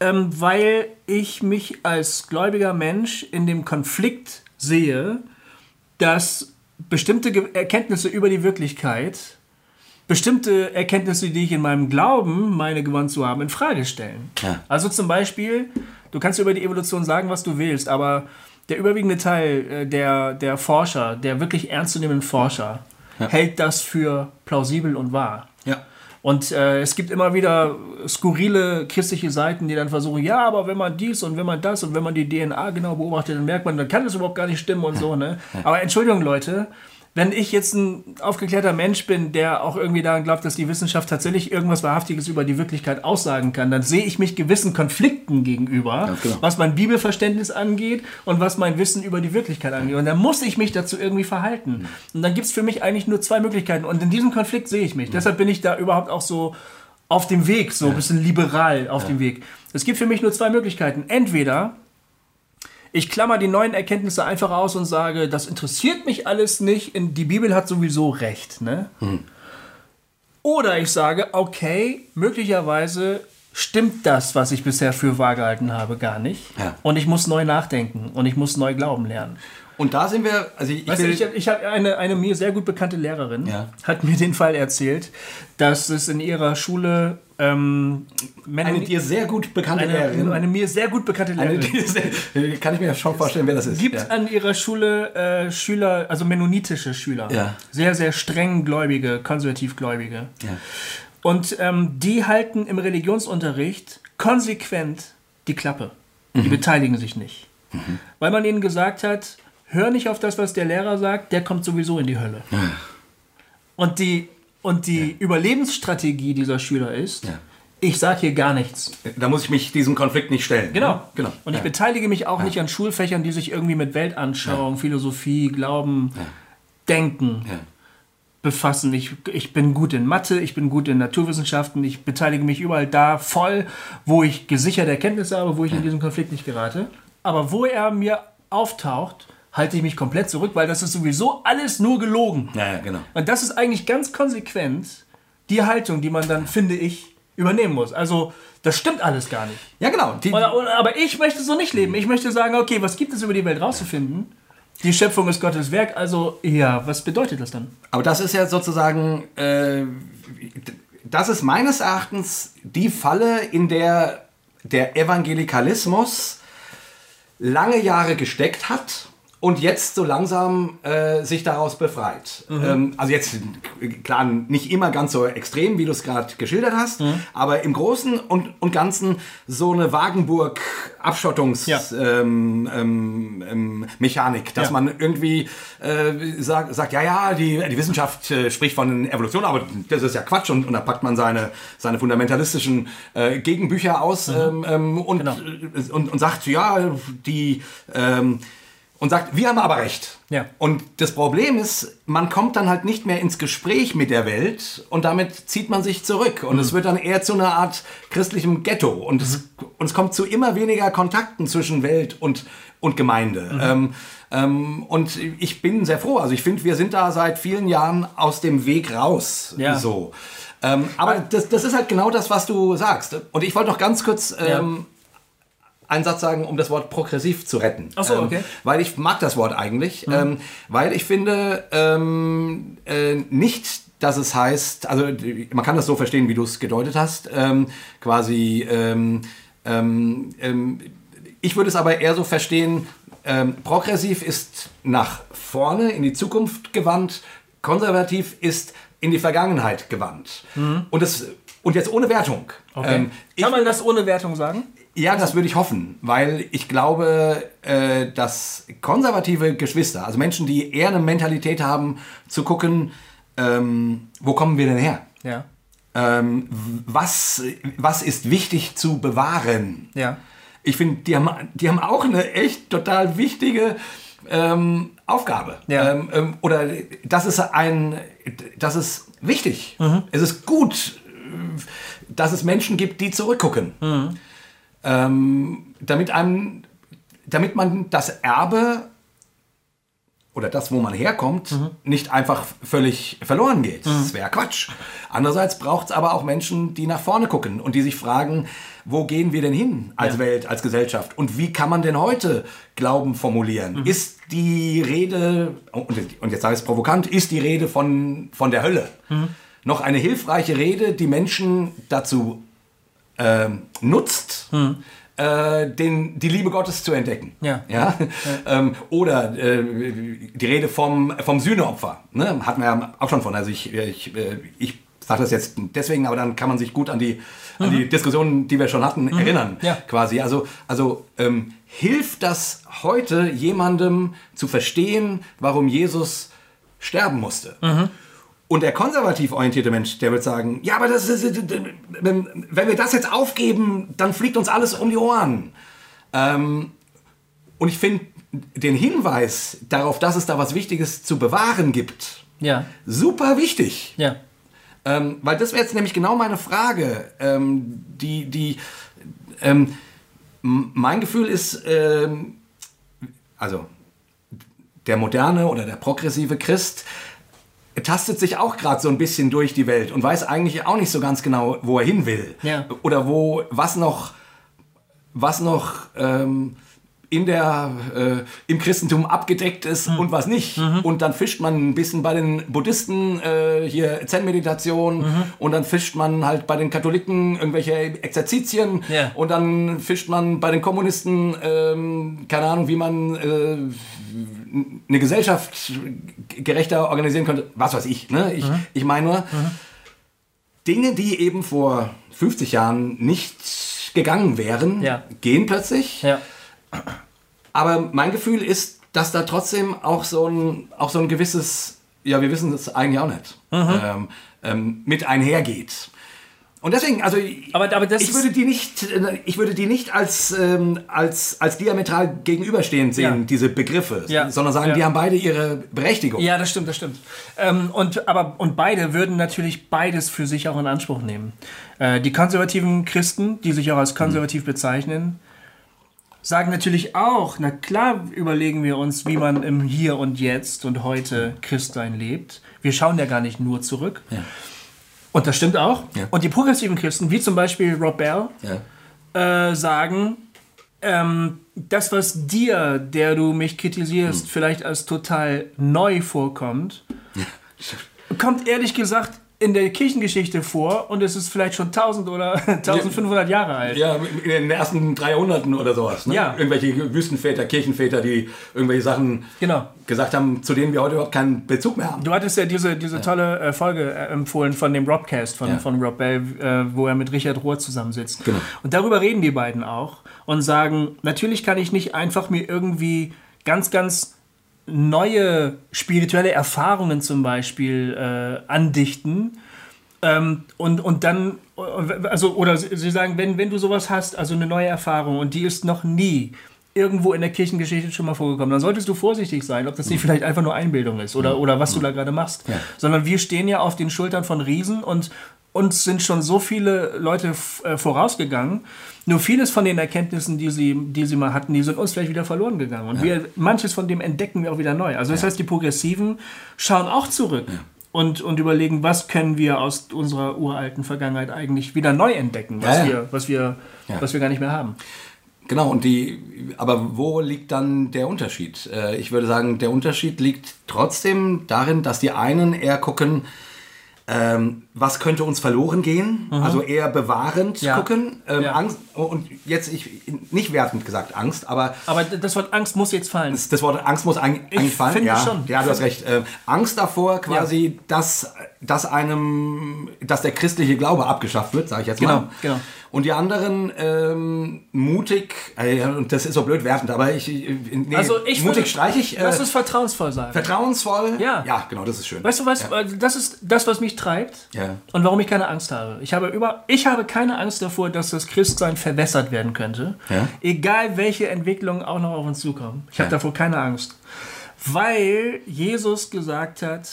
ähm, weil ich mich als gläubiger Mensch in dem Konflikt sehe, dass bestimmte Erkenntnisse über die Wirklichkeit, bestimmte Erkenntnisse, die ich in meinem Glauben meine gewonnen zu haben, in Frage stellen. Ja. Also zum Beispiel, du kannst über die Evolution sagen, was du willst, aber der überwiegende Teil äh, der, der Forscher, der wirklich ernstzunehmenden Forscher, ja. hält das für plausibel und wahr. Ja. Und äh, es gibt immer wieder skurrile christliche Seiten, die dann versuchen, ja, aber wenn man dies und wenn man das und wenn man die DNA genau beobachtet, dann merkt man, dann kann das überhaupt gar nicht stimmen und so. Ne? Aber Entschuldigung, Leute, wenn ich jetzt ein aufgeklärter Mensch bin, der auch irgendwie daran glaubt, dass die Wissenschaft tatsächlich irgendwas Wahrhaftiges über die Wirklichkeit aussagen kann, dann sehe ich mich gewissen Konflikten gegenüber, genau. was mein Bibelverständnis angeht und was mein Wissen über die Wirklichkeit angeht. Und dann muss ich mich dazu irgendwie verhalten. Und dann gibt es für mich eigentlich nur zwei Möglichkeiten. Und in diesem Konflikt sehe ich mich. Deshalb bin ich da überhaupt auch so auf dem Weg, so ein bisschen liberal auf ja. dem Weg. Es gibt für mich nur zwei Möglichkeiten. Entweder ich klammer die neuen Erkenntnisse einfach aus und sage, das interessiert mich alles nicht, die Bibel hat sowieso recht. Ne? Hm. Oder ich sage, okay, möglicherweise stimmt das, was ich bisher für wahr gehalten habe, gar nicht. Ja. Und ich muss neu nachdenken und ich muss neu glauben lernen. Und da sind wir, also ich, weißt ich, ich habe eine, eine mir sehr gut bekannte Lehrerin, ja. hat mir den Fall erzählt, dass es in ihrer Schule ähm, eine dir sehr gut bekannte eine, Lehrerin. Eine mir sehr gut bekannte Lehrerin. Sehr, *laughs* kann ich mir schon vorstellen, wer das ist. Gibt ja. an ihrer Schule äh, Schüler, also mennonitische Schüler. Ja. Sehr, sehr streng gläubige, konservativ gläubige. Ja. Und ähm, die halten im Religionsunterricht konsequent die Klappe. Die mhm. beteiligen sich nicht. Mhm. Weil man ihnen gesagt hat, hör nicht auf das, was der Lehrer sagt, der kommt sowieso in die Hölle. Und die und die ja. Überlebensstrategie dieser Schüler ist, ja. ich sage hier gar nichts. Da muss ich mich diesem Konflikt nicht stellen. Genau. Ne? genau. Und ich beteilige mich auch nicht an Schulfächern, die sich irgendwie mit Weltanschauung, Philosophie, Glauben, Denken befassen. Ich, ich bin gut in Mathe, ich bin gut in Naturwissenschaften, ich beteilige mich überall da voll, wo ich gesicherte Erkenntnisse habe, wo ich in diesen Konflikt nicht gerate. Aber wo er mir auftaucht, halte ich mich komplett zurück, weil das ist sowieso alles nur gelogen. Ja, ja, genau. Und das ist eigentlich ganz konsequent die Haltung, die man dann, finde ich, übernehmen muss. Also, das stimmt alles gar nicht. Ja, genau. Die, oder, oder, aber ich möchte so nicht leben. Ich möchte sagen, okay, was gibt es über die Welt rauszufinden? Die Schöpfung ist Gottes Werk, also ja, was bedeutet das dann? Aber das ist ja sozusagen, äh, das ist meines Erachtens die Falle, in der der Evangelikalismus lange Jahre gesteckt hat und jetzt so langsam äh, sich daraus befreit. Mhm. Ähm, also jetzt, klar, nicht immer ganz so extrem, wie du es gerade geschildert hast, mhm. aber im Großen und, und Ganzen so eine Wagenburg-Abschottungs-Mechanik, ja. ähm, ähm, ähm dass ja. man irgendwie äh, sagt, sagt, ja, ja, die, die Wissenschaft äh, spricht von Evolution, aber das ist ja Quatsch und, und da packt man seine, seine fundamentalistischen äh, Gegenbücher aus mhm. Ähm, ähm, und, genau. und, und sagt, ja, die und sagt, wir haben aber recht. Ja. Und das Problem ist, man kommt dann halt nicht mehr ins Gespräch mit der Welt und damit zieht man sich zurück. Und mhm. es wird dann eher zu einer Art christlichem Ghetto. Und, mhm. es, und es kommt zu immer weniger Kontakten zwischen Welt und, und Gemeinde. Mhm. Ähm, ähm, und ich bin sehr froh. Also ich finde, wir sind da seit vielen Jahren aus dem Weg raus. Ja. So. Ähm, aber das, das ist halt genau das, was du sagst. Und ich wollte noch ganz kurz ähm, einen Satz sagen, um das Wort progressiv zu retten. Ach so, ähm, okay. weil ich mag das Wort eigentlich, mhm. ähm, weil ich finde, ähm, äh, nicht dass es heißt, also man kann das so verstehen, wie du es gedeutet hast, ähm, quasi, ähm, ähm, ähm ich würde es aber eher so verstehen, ähm, progressiv ist nach vorne, in die Zukunft gewandt, konservativ ist in die Vergangenheit gewandt. Mhm. Und, das, und jetzt ohne Wertung. Okay. Ähm, kann man das ohne Wertung sagen? Ja, das würde ich hoffen, weil ich glaube, äh, dass konservative Geschwister, also Menschen, die eher eine Mentalität haben, zu gucken, ähm, wo kommen wir denn her? Ja. Ähm, was, was ist wichtig zu bewahren? Ja. Ich finde, die haben, die haben auch eine echt total wichtige ähm, Aufgabe. Ja. Ähm, ähm, oder das ist ein, das ist wichtig. Mhm. Es ist gut, dass es Menschen gibt, die zurückgucken. Mhm ähm, damit, einem, damit man das Erbe oder das, wo man herkommt, mhm. nicht einfach völlig verloren geht. Mhm. Das wäre Quatsch. Andererseits braucht es aber auch Menschen, die nach vorne gucken und die sich fragen, wo gehen wir denn hin als ja. Welt, als Gesellschaft? Und wie kann man denn heute Glauben formulieren? Mhm. Ist die Rede, und jetzt sage ich es provokant, ist die Rede von, von der Hölle mhm. noch eine hilfreiche Rede, die Menschen dazu äh, nutzt, hm. äh, den, die Liebe Gottes zu entdecken. Ja. Ja? ja. *laughs* Ähm, oder äh, die Rede vom, vom Sühneopfer. Ne? Hatten wir ja auch schon von. Also ich, ich, äh, ich sage das jetzt deswegen, aber dann kann man sich gut an die, an die mhm. Diskussionen, die wir schon hatten, mhm. erinnern. Ja. Quasi. Also, also ähm, hilft das heute jemandem zu verstehen, warum Jesus sterben musste? Mhm. Und der konservativ orientierte Mensch, der wird sagen, ja, aber das ist, wenn wir das jetzt aufgeben, dann fliegt uns alles um die Ohren. Ähm, und ich finde den Hinweis darauf, dass es da was Wichtiges zu bewahren gibt, ja. super wichtig. Ja. Ähm, weil das wäre jetzt nämlich genau meine Frage. Ähm, die, die, ähm, mein Gefühl ist, ähm, also der moderne oder der progressive Christ tastet sich auch gerade so ein bisschen durch die Welt und weiß eigentlich auch nicht so ganz genau, wo er hin will. Ja. Oder wo, was noch, was noch ähm, in der, äh, im Christentum abgedeckt ist mhm. und was nicht. Mhm. Und dann fischt man ein bisschen bei den Buddhisten äh, hier Zen-Meditation mhm. und dann fischt man halt bei den Katholiken irgendwelche Exerzitien yeah. und dann fischt man bei den Kommunisten, ähm, keine Ahnung, wie man äh, eine Gesellschaft gerechter organisieren könnte. Was weiß ich. Ne? Ich, mhm. ich meine nur, mhm. Dinge, die eben vor 50 Jahren nicht gegangen wären, ja. gehen plötzlich. Ja. Aber mein Gefühl ist, dass da trotzdem auch so ein, auch so ein gewisses, ja, wir wissen das eigentlich auch nicht, mhm. ähm, ähm, mit einhergeht. Und deswegen, also aber, aber ich, würde die nicht, ich würde die nicht als, ähm, als, als diametral gegenüberstehend sehen, ja. diese Begriffe, ja. sondern sagen, ja. die haben beide ihre Berechtigung. Ja, das stimmt, das stimmt. Ähm, und, aber, und beide würden natürlich beides für sich auch in Anspruch nehmen. Äh, die konservativen Christen, die sich auch als konservativ mhm. bezeichnen, sagen natürlich auch, na klar überlegen wir uns, wie man im Hier und Jetzt und heute Christsein lebt. Wir schauen ja gar nicht nur zurück. Ja. Und das stimmt auch. Ja. Und die progressiven Christen, wie zum Beispiel Rob Bell, ja. äh, sagen, ähm, das, was dir, der du mich kritisierst, hm. vielleicht als total neu vorkommt, *laughs* kommt ehrlich gesagt in der Kirchengeschichte vor und es ist vielleicht schon 1000 oder *laughs* 1500 Jahre alt. Ja, in den ersten 300 oder sowas. Ne? Ja. Irgendwelche Wüstenväter, Kirchenväter, die irgendwelche Sachen genau. gesagt haben, zu denen wir heute überhaupt keinen Bezug mehr haben. Du hattest ja diese, diese tolle äh, Folge äh, empfohlen von dem Robcast von, ja. von Rob Bell, äh, wo er mit Richard Rohr zusammensitzt. Genau. Und darüber reden die beiden auch und sagen, natürlich kann ich nicht einfach mir irgendwie ganz, ganz neue spirituelle Erfahrungen zum Beispiel äh, andichten. Ähm, und, und dann, also, oder sie sagen, wenn, wenn du sowas hast, also eine neue Erfahrung und die ist noch nie irgendwo in der Kirchengeschichte schon mal vorgekommen, dann solltest du vorsichtig sein, ob das nicht vielleicht einfach nur Einbildung ist oder, oder was du da gerade machst. Ja. Sondern wir stehen ja auf den Schultern von Riesen und uns sind schon so viele Leute äh, vorausgegangen. Nur vieles von den Erkenntnissen, die sie, die sie mal hatten, die sind uns vielleicht wieder verloren gegangen. Und ja. wir, manches von dem entdecken wir auch wieder neu. Also das ja. heißt, die Progressiven schauen auch zurück. Ja. Und, und überlegen, was können wir aus unserer uralten Vergangenheit eigentlich wieder neu entdecken, was, Wir, was, wir, was wir gar nicht mehr haben. Genau, und die, aber wo liegt dann der Unterschied? Äh, ich würde sagen, der Unterschied liegt trotzdem darin, dass die einen eher gucken, ähm, was könnte uns verloren gehen? Also eher bewahrend Ja. gucken. Ähm, Ja. Angst, und jetzt, ich, nicht wertend gesagt Angst, aber Aber das Wort Angst muss jetzt fallen. das Wort Angst muss eigentlich Ich fallen. finde ja, schon. ja, du hast recht. Äh, Angst davor, quasi, dass, dass einem, dass der christliche Glaube abgeschafft wird, sage ich jetzt mal. Genau, genau. Und die anderen ähm, mutig, äh, und das ist so blöd wertend, aber ich, nee, Also ich mutig streiche ich. Äh, Lass uns vertrauensvoll sein. vertrauensvoll. Ja. Ja, genau, das ist schön. Weißt du was? Das ist das, was mich treibt Ja. und warum ich keine Angst habe. Ich habe, über, ich habe keine Angst davor, dass das Christsein verwässert werden könnte. Ja. Egal welche Entwicklungen auch noch auf uns zukommen. Ich habe Ja. davor keine Angst. Weil Jesus gesagt hat,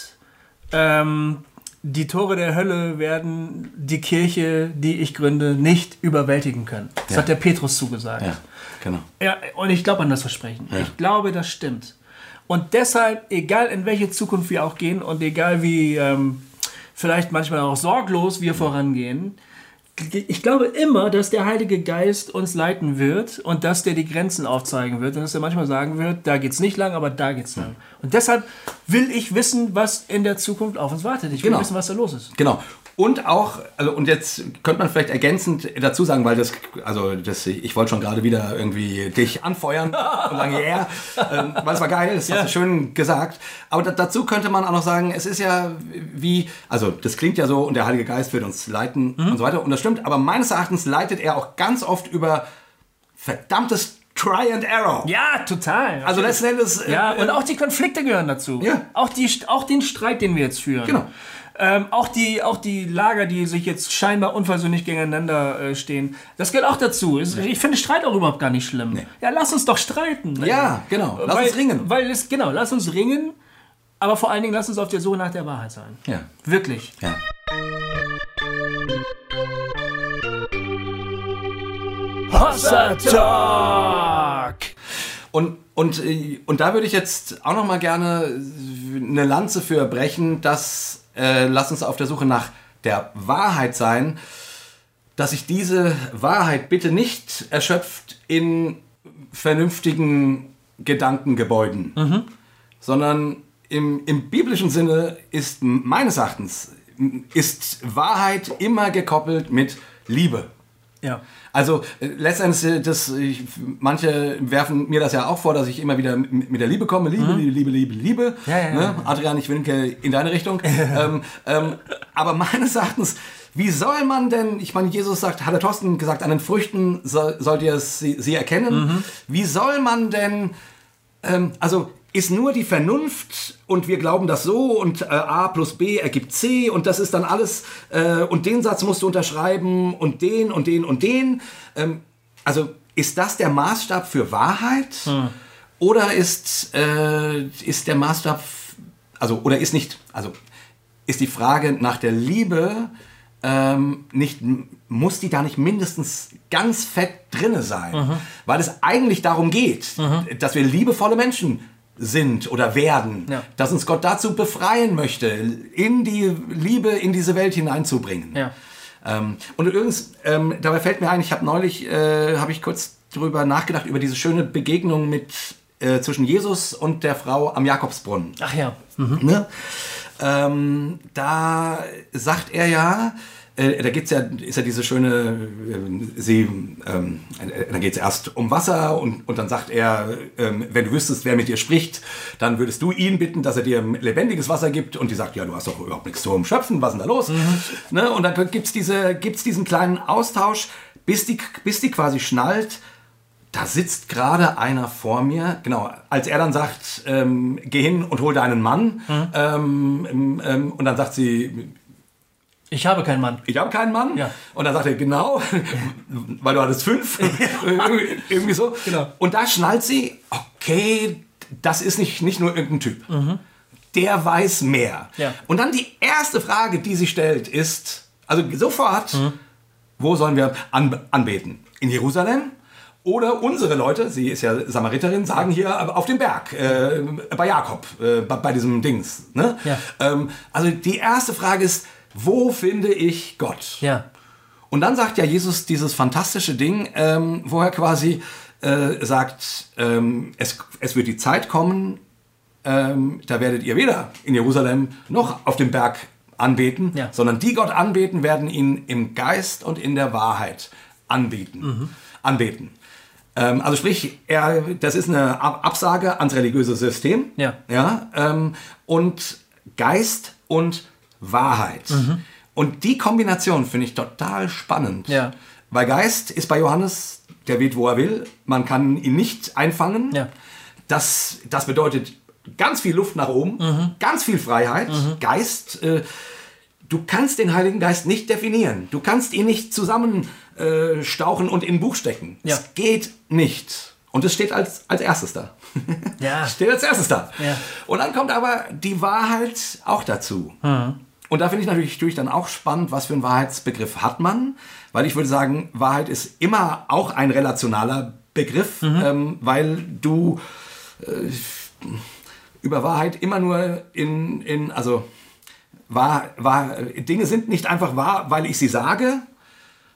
ähm, die Tore der Hölle werden die Kirche, die ich gründe, nicht überwältigen können. Das Ja. hat der Petrus zugesagt. Ja, genau. Ja, und ich glaube an das Versprechen. Ich glaube, das stimmt. Und deshalb, egal in welche Zukunft wir auch gehen und egal wie ähm, vielleicht manchmal auch sorglos wir vorangehen, ich glaube immer, dass der Heilige Geist uns leiten wird und dass der die Grenzen aufzeigen wird und dass er manchmal sagen wird, da geht's nicht lang, aber da geht's lang. Und deshalb will ich wissen, was in der Zukunft auf uns wartet. Ich will Genau. wissen, was da los ist. Genau. Und auch, also und jetzt könnte man vielleicht ergänzend dazu sagen, weil das, also das, ich wollte schon gerade wieder irgendwie dich anfeuern *laughs* und sagen, ja, yeah, ähm, weil es war geil, das Ja. hast du schön gesagt. Aber da, dazu könnte man auch noch sagen, es ist ja wie, also das klingt ja so und der Heilige Geist wird uns leiten und so weiter und das stimmt, aber meines Erachtens leitet er auch ganz oft über verdammtes Try and Error. Ja, total. Also letzten Endes, äh, Ja, und auch die Konflikte gehören dazu. Ja. Auch, die, auch den Streit, den wir jetzt führen. Genau. Ähm, auch, die, auch die Lager, die sich jetzt scheinbar unversöhnlich gegeneinander äh, stehen, das gehört auch dazu. Es- Ich finde Streit auch überhaupt gar nicht schlimm. Ja, lass uns doch streiten. Ja, genau. Lass weil, uns ringen. Weil es, genau, lass uns ringen, aber vor allen Dingen lass uns auf der Suche nach der Wahrheit sein. ja. Wirklich. Ja. Hossa Talk! Und, und, äh, und da würde ich jetzt auch noch mal gerne eine Lanze für brechen, dass, äh, lass uns auf der Suche nach der Wahrheit sein, dass sich diese Wahrheit bitte nicht erschöpft in vernünftigen Gedankengebäuden, sondern im, im biblischen Sinne ist meines Erachtens ist Wahrheit immer gekoppelt mit Liebe. Ja. Also äh, letztendlich, äh, das, ich, manche werfen mir das ja auch vor, dass ich immer wieder mit der Liebe komme. Liebe, Liebe, Liebe, Liebe, Liebe. Mhm. Ja, ja, ne? Adrian, ich winke in deine Richtung. *laughs* ähm, ähm, aber meines Erachtens, wie soll man denn, ich meine, Jesus sagt, hat der Thorsten gesagt, an den Früchten soll, sollt ihr sie, sie erkennen. Mhm. Wie soll man denn, ähm, also ist nur die Vernunft und wir glauben das so und äh, A plus B ergibt C und das ist dann alles äh, und den Satz musst du unterschreiben und den und den und den. Ähm, also ist das der Maßstab für Wahrheit oder ist, äh, ist der Maßstab, also oder ist nicht, also ist die Frage nach der Liebe ähm, nicht, muss die da nicht mindestens ganz fett drinne sein? Weil es eigentlich darum geht, dass wir liebevolle Menschen sind oder werden, Ja. dass uns Gott dazu befreien möchte, in die Liebe in diese Welt hineinzubringen. Ja. Ähm, und übrigens, ähm, dabei fällt mir ein, ich habe neulich, äh, habe ich kurz drüber nachgedacht, über diese schöne Begegnung mit, äh, zwischen Jesus und der Frau am Jakobsbrunnen. Ach ja. Ne? Ähm, da sagt er ja, äh, da gibt's ja, ist ja diese schöne, äh, sie, ähm, äh, da geht es erst um Wasser und, und dann sagt er, ähm, wenn du wüsstest, wer mit dir spricht, dann würdest du ihn bitten, dass er dir lebendiges Wasser gibt und die sagt, ja, du hast doch überhaupt nichts zum Schöpfen, was ist denn da los? Ne? Und dann gibt's diese, gibt's diesen kleinen Austausch, bis die, bis die quasi schnallt, da sitzt gerade einer vor mir, genau, als er dann sagt, ähm, geh hin und hol deinen Mann, ähm, ähm, und dann sagt sie, Ich habe keinen Mann. ich habe keinen Mann. Ja. Und dann sagt er, genau, *laughs* weil du hattest fünf. *laughs* Irgendwie- so. Genau. Und da schnallt sie, okay, das ist nicht, nicht nur irgendein Typ. Der weiß mehr. Ja. Und dann die erste Frage, die sie stellt, ist, also sofort, wo sollen wir an, anbeten? In Jerusalem? Oder unsere Leute, sie ist ja Samariterin, sagen hier auf dem Berg, äh, bei Jakob, äh, bei, bei diesem Dings. Ne? Ja. Ähm, also die erste Frage ist, wo finde ich Gott? Ja. Und dann sagt ja Jesus dieses fantastische Ding, ähm, wo er quasi äh, sagt, ähm, es, es wird die Zeit kommen, ähm, da werdet ihr weder in Jerusalem noch auf dem Berg anbeten, Ja. sondern die Gott anbeten, werden ihn im Geist und in der Wahrheit anbieten, Mhm. anbeten. Ähm, also sprich, er, das ist eine Ab- Absage ans religiöse System. Ja. Ja, ähm, und Geist und Wahrheit. Und die Kombination finde ich total spannend. Ja. Weil Geist ist bei Johannes, der weht, wo er will. Man kann ihn nicht einfangen. Ja. Das, das bedeutet ganz viel Luft nach oben, Mhm. ganz viel Freiheit. Geist, äh, du kannst den Heiligen Geist nicht definieren. Du kannst ihn nicht zusammenstauchen äh, und in ein Buch stecken. Ja. Es geht nicht. Und es steht als, als erstes da. Ja. *laughs* Steht als erstes da. Ja. Und dann kommt aber die Wahrheit auch dazu. Und da finde ich natürlich, natürlich dann auch spannend, was für einen Wahrheitsbegriff hat man. Weil ich würde sagen, Wahrheit ist immer auch ein relationaler Begriff, ähm, weil du äh, über Wahrheit immer nur in, in also wahr, wahr, Dinge sind nicht einfach wahr, weil ich sie sage,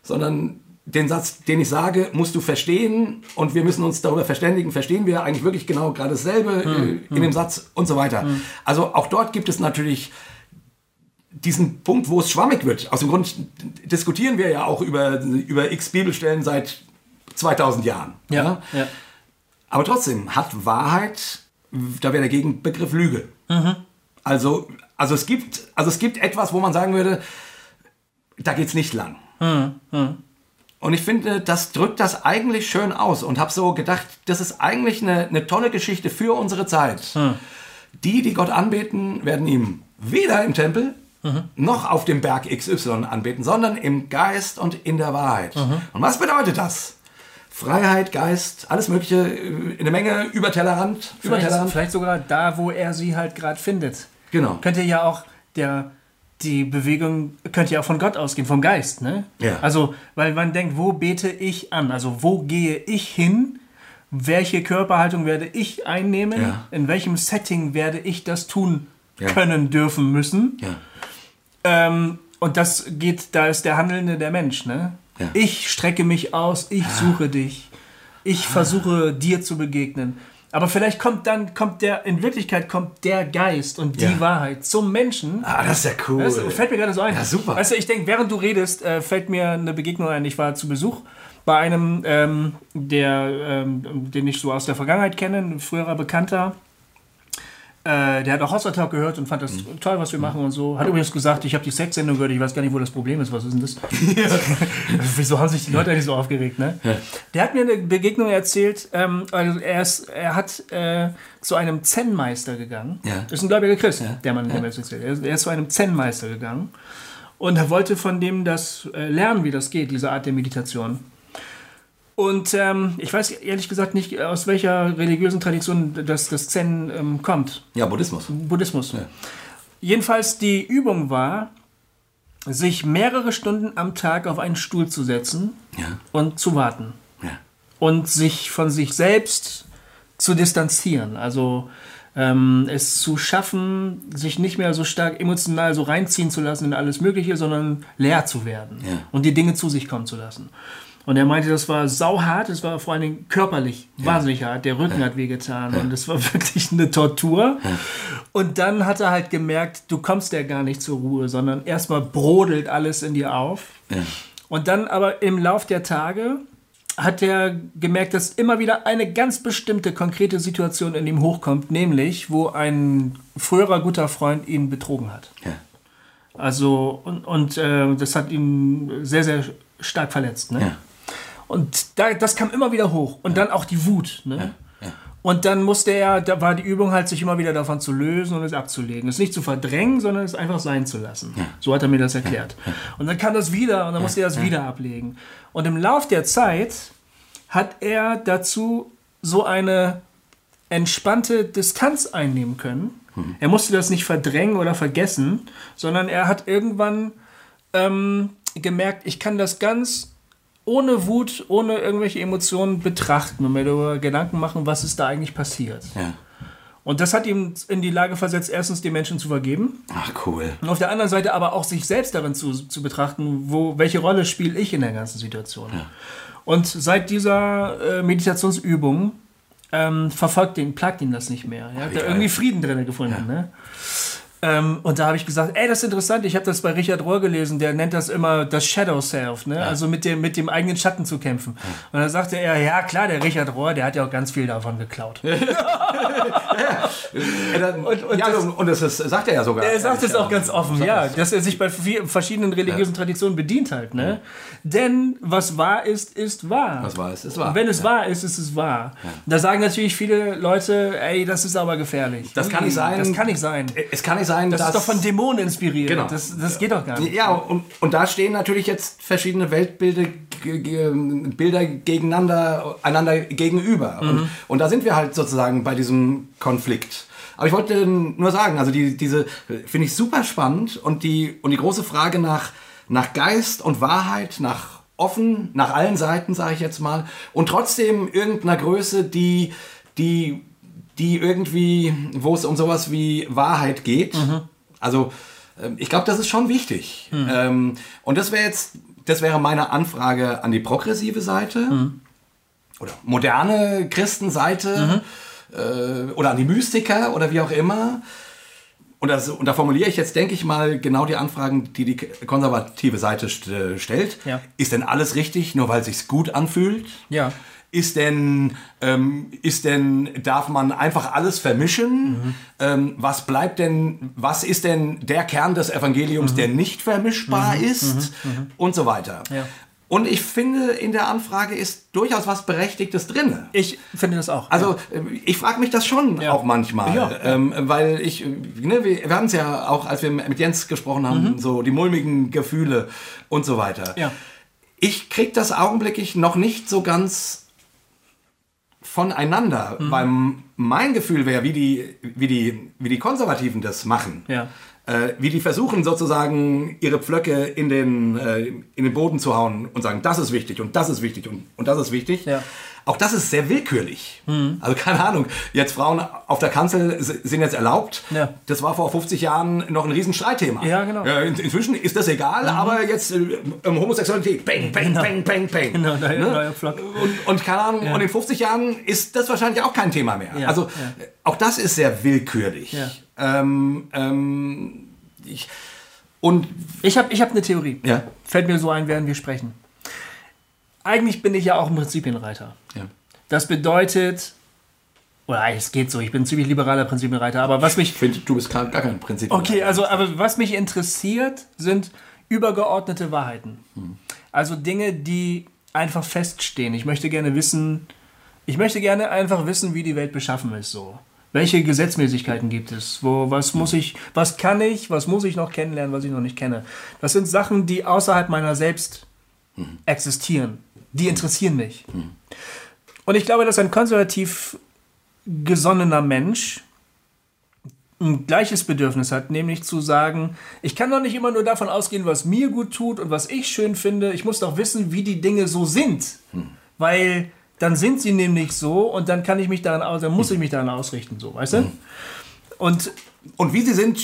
sondern den Satz, den ich sage, musst du verstehen und wir müssen uns darüber verständigen, verstehen wir eigentlich wirklich genau gerade dasselbe äh, in dem Satz und so weiter. Also auch dort gibt es natürlich diesen Punkt, wo es schwammig wird. Aus dem Grund diskutieren wir ja auch über, über x Bibelstellen seit 2000 Jahren. Ja. ja. Aber trotzdem hat Wahrheit, da wäre der Gegenbegriff Lüge. Also, also, es gibt, also es gibt etwas, wo man sagen würde, da geht's nicht lang. Und ich finde, das drückt das eigentlich schön aus und habe so gedacht, das ist eigentlich eine, eine tolle Geschichte für unsere Zeit. Die, die Gott anbeten, werden ihm weder im Tempel noch auf dem Berg XY anbeten, sondern im Geist und in der Wahrheit. Und was bedeutet das? Freiheit, Geist, alles Mögliche, äh, eine Menge über Tellerrand. Über Vielleicht, Tellerrand. vielleicht sogar da, wo er sie halt gerade findet. Genau. Könnte ja auch der die Bewegung könnte ja auch von Gott ausgehen, vom Geist, ne? Ja. Also, weil man denkt, wo bete ich an? Also, wo gehe ich hin? Welche Körperhaltung werde ich einnehmen? Ja. In welchem Setting werde ich das tun Ja. können, dürfen, müssen? Ja. Ähm, und das geht, da ist der Handelnde der Mensch, ne? Ja. Ah. Ich strecke mich aus, ich suche dich. Ich versuche dir zu begegnen. Aber vielleicht kommt dann, kommt der, in Wirklichkeit kommt der Geist und die Ja. Wahrheit zum Menschen. Ah, das ist ja cool. Das fällt mir gerade so ein. Ja, super. Weißt du, ich denke, während du redest, äh, fällt mir eine Begegnung ein. Ich war zu Besuch bei einem, ähm, der, ähm, den ich so aus der Vergangenheit kenne, ein früherer Bekannter. Äh, der hat auch Hossa Talk gehört und fand das Mhm. toll, was wir machen und so. Hat übrigens gesagt, ich habe die Sexsendung gehört, ich weiß gar nicht, wo das Problem ist. Was ist denn das? *laughs* Wieso haben sich die Leute eigentlich so aufgeregt, ne? Der hat mir eine Begegnung erzählt, ähm, also er, ist, er hat äh, zu einem Zen-Meister gegangen. Ja. Das ist ein gläubiger Christ, der Mann, der mir das erzählt. Er ist- Er ist zu einem Zen-Meister gegangen und er wollte von dem das äh, lernen, wie das geht, diese Art der Meditation. Und ähm, ich weiß ehrlich gesagt nicht, aus welcher religiösen Tradition das, das Zen ähm, kommt. Ja, Buddhismus. Buddhismus. Jedenfalls die Übung war, sich mehrere Stunden am Tag auf einen Stuhl zu setzen Ja. und zu warten. Ja. Und sich von sich selbst zu distanzieren. Also ähm, es zu schaffen, sich nicht mehr so stark emotional so reinziehen zu lassen in alles Mögliche, sondern leer zu werden Ja. und die Dinge zu sich kommen zu lassen. Und er meinte, das war sauhart, es war vor allen Dingen körperlich wahnsinnig hart. Der Rücken hat wehgetan und es war *laughs* wirklich eine Tortur. Und dann hat er halt gemerkt, du kommst ja gar nicht zur Ruhe, sondern erstmal brodelt alles in dir auf. Ja. Und dann aber im Lauf der Tage hat er gemerkt, dass immer wieder eine ganz bestimmte konkrete Situation in ihm hochkommt, nämlich wo ein früherer guter Freund ihn betrogen hat. Ja. Also, und, und äh, das hat ihn sehr, sehr stark verletzt. Ne? Ja. Und da, das kam immer wieder hoch. Und dann auch die Wut. Ne? Ja. Und dann musste er, da war die Übung halt, sich immer wieder davon zu lösen und es abzulegen. Es nicht zu verdrängen, sondern es einfach sein zu lassen. So hat er mir das erklärt. Und dann kam das wieder und dann musste er das wieder ablegen. Und im Lauf der Zeit hat er dazu so eine entspannte Distanz einnehmen können. Er musste das nicht verdrängen oder vergessen, sondern er hat irgendwann ähm, gemerkt, ich kann das ganz ohne Wut, ohne irgendwelche Emotionen betrachten und mir darüber Gedanken machen, was ist da eigentlich passiert. Ja. Und das hat ihm in die Lage versetzt, erstens die Menschen zu vergeben Ach, cool. und auf der anderen Seite aber auch sich selbst darin zu, zu betrachten, wo, welche Rolle spiele ich in der ganzen Situation. Und seit dieser äh, Meditationsübung ähm, verfolgt ihn, plagt ihn das nicht mehr. Er hat da irgendwie Frieden drin gefunden. Ne? Ähm, und da habe ich gesagt, ey, das ist interessant, ich habe das bei Richard Rohr gelesen, der nennt das immer das Shadow Self, ne? Ja. also mit dem, mit dem eigenen Schatten zu kämpfen. Und da sagte er, ja klar, der Richard Rohr, der hat ja auch ganz viel davon geklaut. *laughs* ja, und, und, ja, das, und das ist, sagt er ja sogar. Er sagt es auch ganz offen, ja, dass er sich bei verschiedenen religiösen Traditionen bedient halt. Ne? Denn was wahr ist, ist wahr. Was wahr ist, ist wahr. Und wenn es wahr ist, ist es wahr. Da sagen natürlich viele Leute, ey, das ist aber gefährlich. Das kann nicht sein. Das kann nicht sein. Es kann nicht sein, das dass... ist doch von Dämonen inspiriert. Genau. Das, das geht doch gar nicht. Ja, und, und da stehen natürlich jetzt verschiedene Weltbilder Bilder gegeneinander, einander gegenüber. Mhm. Und, und da sind wir halt sozusagen bei diesem Konflikt. Aber ich wollte nur sagen, also die, diese finde ich super spannend und die, und die große Frage nach, nach Geist und Wahrheit, nach offen, nach allen Seiten, sage ich jetzt mal, und trotzdem irgendeiner Größe, die, die die irgendwie, wo es um sowas wie Wahrheit geht. Mhm. Also ähm, ich glaube, das ist schon wichtig. Mhm. Ähm, und das wäre jetzt, das wäre meine Anfrage an die progressive Seite mhm. oder moderne Christenseite mhm. äh, oder an die Mystiker oder wie auch immer. Und, das, und da formuliere ich jetzt, denke ich mal, genau die Anfragen, die die konservative Seite st stellt. Ja. Ist denn alles richtig, nur weil es sich gut anfühlt? Ja. Ist denn, ähm, ist denn, darf man einfach alles vermischen? Mhm. Ähm, was bleibt denn, was ist denn der Kern des Evangeliums, mhm. der nicht vermischbar mhm. ist? Mhm. Mhm. Und so weiter. Ja. Und ich finde, in der Anfrage ist durchaus was Berechtigtes drin. Ich finde das auch. Also, ja. ich frage mich das schon ja. auch manchmal. Ja. Ähm, weil ich, ne, wir, wir hatten es ja auch, als wir mit Jens gesprochen haben, mhm. so die mulmigen Gefühle und so weiter. Ja. Ich kriege das augenblicklich noch nicht so ganz voneinander. Mhm. Weil mein Gefühl wäre, wie die, wie, die, wie die Konservativen das machen. Ja. Äh, wie die versuchen sozusagen ihre Pflöcke in den, äh, in den Boden zu hauen und sagen, das ist wichtig und das ist wichtig und, und das ist wichtig. Ja. Auch das ist sehr willkürlich. Mhm. Also keine Ahnung, jetzt Frauen auf der Kanzel sind jetzt erlaubt. Ja. Das war vor 50 Jahren noch ein Riesenstreitthema. Ja, genau. in, inzwischen ist das egal, mhm. aber jetzt äh, Homosexualität, bang, bang, genau. bang, bang, bang. Genau, ne? neuer Flock. Und, und keine Ahnung, ja. und in 50 Jahren ist das wahrscheinlich auch kein Thema mehr. Ja. Also auch das ist sehr willkürlich. Ähm, ähm, ich, und ich habe ich hab eine Theorie. Ja. Fällt mir so ein, während wir sprechen eigentlich bin ich ja auch ein Prinzipienreiter. Ja. Das bedeutet, oder es geht so, ich bin ein ziemlich liberaler Prinzipienreiter, aber was mich. Ich finde, du bist gar, gar kein Prinzipienreiter. Okay, also, aber was mich interessiert, sind übergeordnete Wahrheiten. Hm. Also Dinge, die einfach feststehen. Ich möchte gerne wissen, ich möchte gerne einfach wissen, wie die Welt beschaffen ist, so. Welche Gesetzmäßigkeiten gibt es? Wo, was muss ich, was kann ich, was muss ich noch kennenlernen, was ich noch nicht kenne? Das sind Sachen, die außerhalb meiner selbst mhm. existieren die interessieren mich. Mhm. Und ich glaube, dass ein konservativ gesonnener Mensch ein gleiches Bedürfnis hat, nämlich zu sagen, ich kann doch nicht immer nur davon ausgehen, was mir gut tut und was ich schön finde. Ich muss doch wissen, wie die Dinge so sind. Mhm. Weil dann sind sie nämlich so und dann kann ich mich daran aus, dann muss ich mich daran ausrichten, so, weißt du? Mhm. Und und wie sie sind,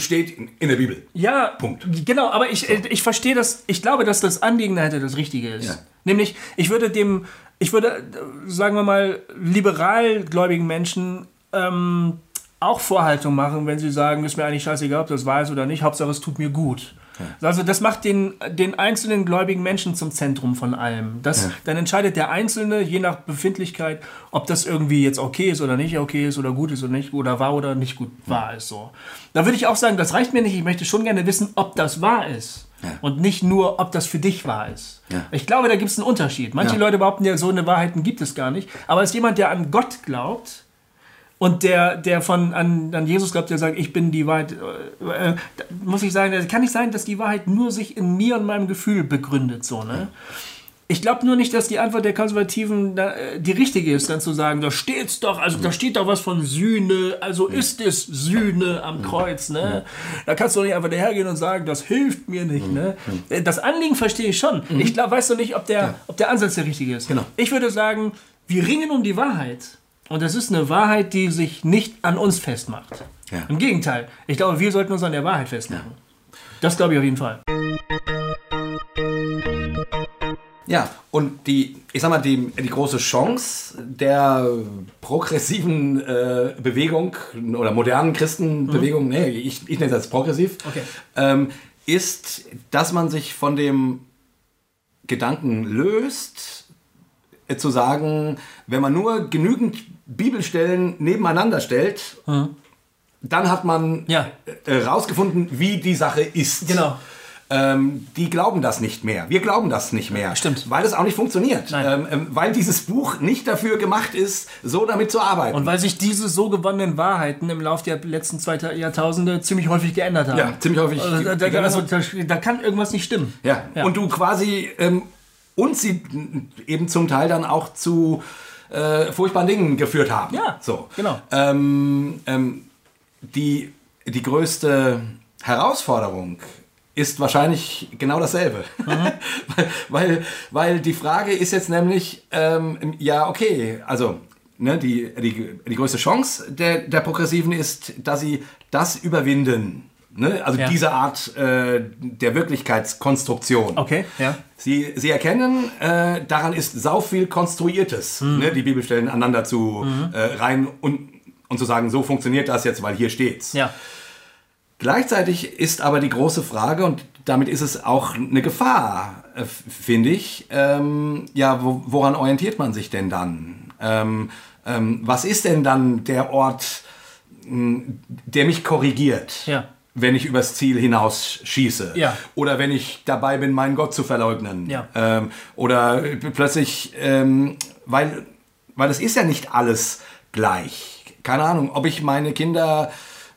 steht in der Bibel. Ja, Punkt. Genau, aber ich, äh, ich verstehe das, ich glaube, dass das Anliegen dahinter das Richtige ist. Ja. Nämlich, ich würde dem, ich würde, sagen wir mal, liberalgläubigen Menschen ähm, auch Vorhaltung machen, wenn sie sagen, ist mir eigentlich scheißegal, ob das ist oder nicht, Hauptsache es tut mir gut. Ja. Also das macht den, den einzelnen gläubigen Menschen zum Zentrum von allem. Das, ja. Dann entscheidet der Einzelne, je nach Befindlichkeit, ob das irgendwie jetzt okay ist oder nicht okay ist oder gut ist oder nicht oder wahr oder nicht gut ja. wahr ist. So. Da würde ich auch sagen, das reicht mir nicht. Ich möchte schon gerne wissen, ob das wahr ist. Und nicht nur, ob das für dich wahr ist. Ich glaube, da gibt es einen Unterschied. Manche Leute behaupten ja, so eine Wahrheiten gibt es gar nicht. Aber als jemand, der an Gott glaubt, und der, der von an, an Jesus glaubt, der sagt, ich bin die Wahrheit, äh, äh muss ich sagen, kann nicht sein, dass die Wahrheit nur sich in mir und meinem Gefühl begründet. So, ne? Ich glaube nur nicht, dass die Antwort der Konservativen da, äh, die richtige ist, dann zu sagen, da steht's doch, also da steht doch was von Sühne, also ist es Sühne am Kreuz, ne? Da kannst du nicht einfach dahergehen und sagen, das hilft mir nicht, ne? Das Anliegen verstehe ich schon. Ich glaube, weißt du nicht, ob der, ob der Ansatz der richtige ist. Genau. Ich würde sagen, wir ringen um die Wahrheit. Und das ist eine Wahrheit, die sich nicht an uns festmacht. Ja. Im Gegenteil, ich glaube, wir sollten uns an der Wahrheit festmachen. Ja. Das glaube ich auf jeden Fall. Ja, und die, ich sag mal, die, die große Chance der progressiven äh, Bewegung oder modernen Christenbewegung, mhm. nee, ich, ich nenne es als progressiv, okay. ähm, ist, dass man sich von dem Gedanken löst, äh, zu sagen, wenn man nur genügend Bibelstellen nebeneinander stellt, mhm. dann hat man ja. äh, rausgefunden, wie die Sache ist. Genau ähm, die glauben das nicht mehr. Wir glauben das nicht mehr. Stimmt. Weil es auch nicht funktioniert. Ähm, ähm, weil dieses Buch nicht dafür gemacht ist, so damit zu arbeiten. Und weil sich diese so gewonnenen Wahrheiten im Laufe der letzten zwei Jahrtausende ziemlich häufig geändert haben. Ja, ziemlich häufig. Also, da, da, also, da, kann irgendwas nicht stimmen. Ja, ja. und du quasi ähm, uns sie eben zum Teil dann auch zu äh, furchtbaren Dingen geführt haben. Ja, so. genau. Ähm, ähm, die, die größte Herausforderung ist wahrscheinlich genau dasselbe. Mhm. *laughs* weil, weil die Frage ist jetzt nämlich, ähm, ja, okay, also ne, die, die, die größte Chance der, der Progressiven ist, dass sie das überwinden. Ne? Also ja. diese Art äh, der Wirklichkeitskonstruktion. Okay, ja. Sie, sie erkennen, äh, daran ist sau viel Konstruiertes, mhm. ne? die Bibelstellen aneinander zu mhm. äh, rein und, und zu sagen, so funktioniert das jetzt, weil hier steht's. Ja. Gleichzeitig ist aber die große Frage, und damit ist es auch eine Gefahr, äh, finde ich, ähm, ja, wo, woran orientiert man sich denn dann? Ähm, ähm, was ist denn dann der Ort, der mich korrigiert? Ja. Wenn ich übers Ziel hinaus schieße. Ja. Oder wenn ich dabei bin, meinen Gott zu verleugnen. Ja. Ähm, oder plötzlich, ähm, weil, weil es ist ja nicht alles gleich. Keine Ahnung, ob ich meine Kinder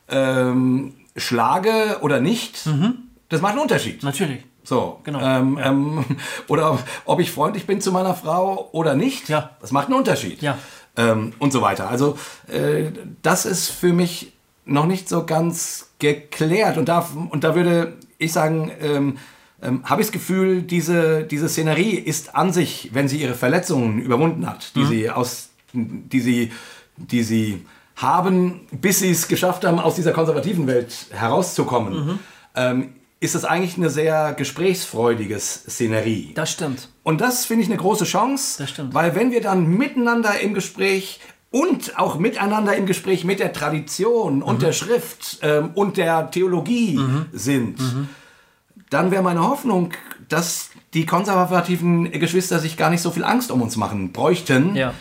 ähm, schlage oder nicht, mhm. das macht einen Unterschied. Natürlich. So, genau. Ähm, ja. ähm, *laughs* oder ob ich freundlich bin zu meiner Frau oder nicht, ja. das macht einen Unterschied. Ja. Ähm, und so weiter. Also äh, das ist für mich noch nicht so ganz geklärt. Und da, und da würde ich sagen, ähm, ähm, habe ich das Gefühl, diese, diese Szenerie ist an sich, wenn sie ihre Verletzungen überwunden hat, die mhm. sie aus, die sie, die sie haben, bis sie es geschafft haben, aus dieser konservativen Welt herauszukommen, mhm. ähm, ist es eigentlich eine sehr gesprächsfreudige Szenerie. Das stimmt. Und das finde ich eine große Chance, das stimmt. weil wenn wir dann miteinander im Gespräch und auch miteinander im Gespräch mit der Tradition mhm. und der Schrift ähm, und der Theologie mhm. sind, mhm. dann wäre meine Hoffnung, dass die konservativen Geschwister sich gar nicht so viel Angst um uns machen bräuchten. Ja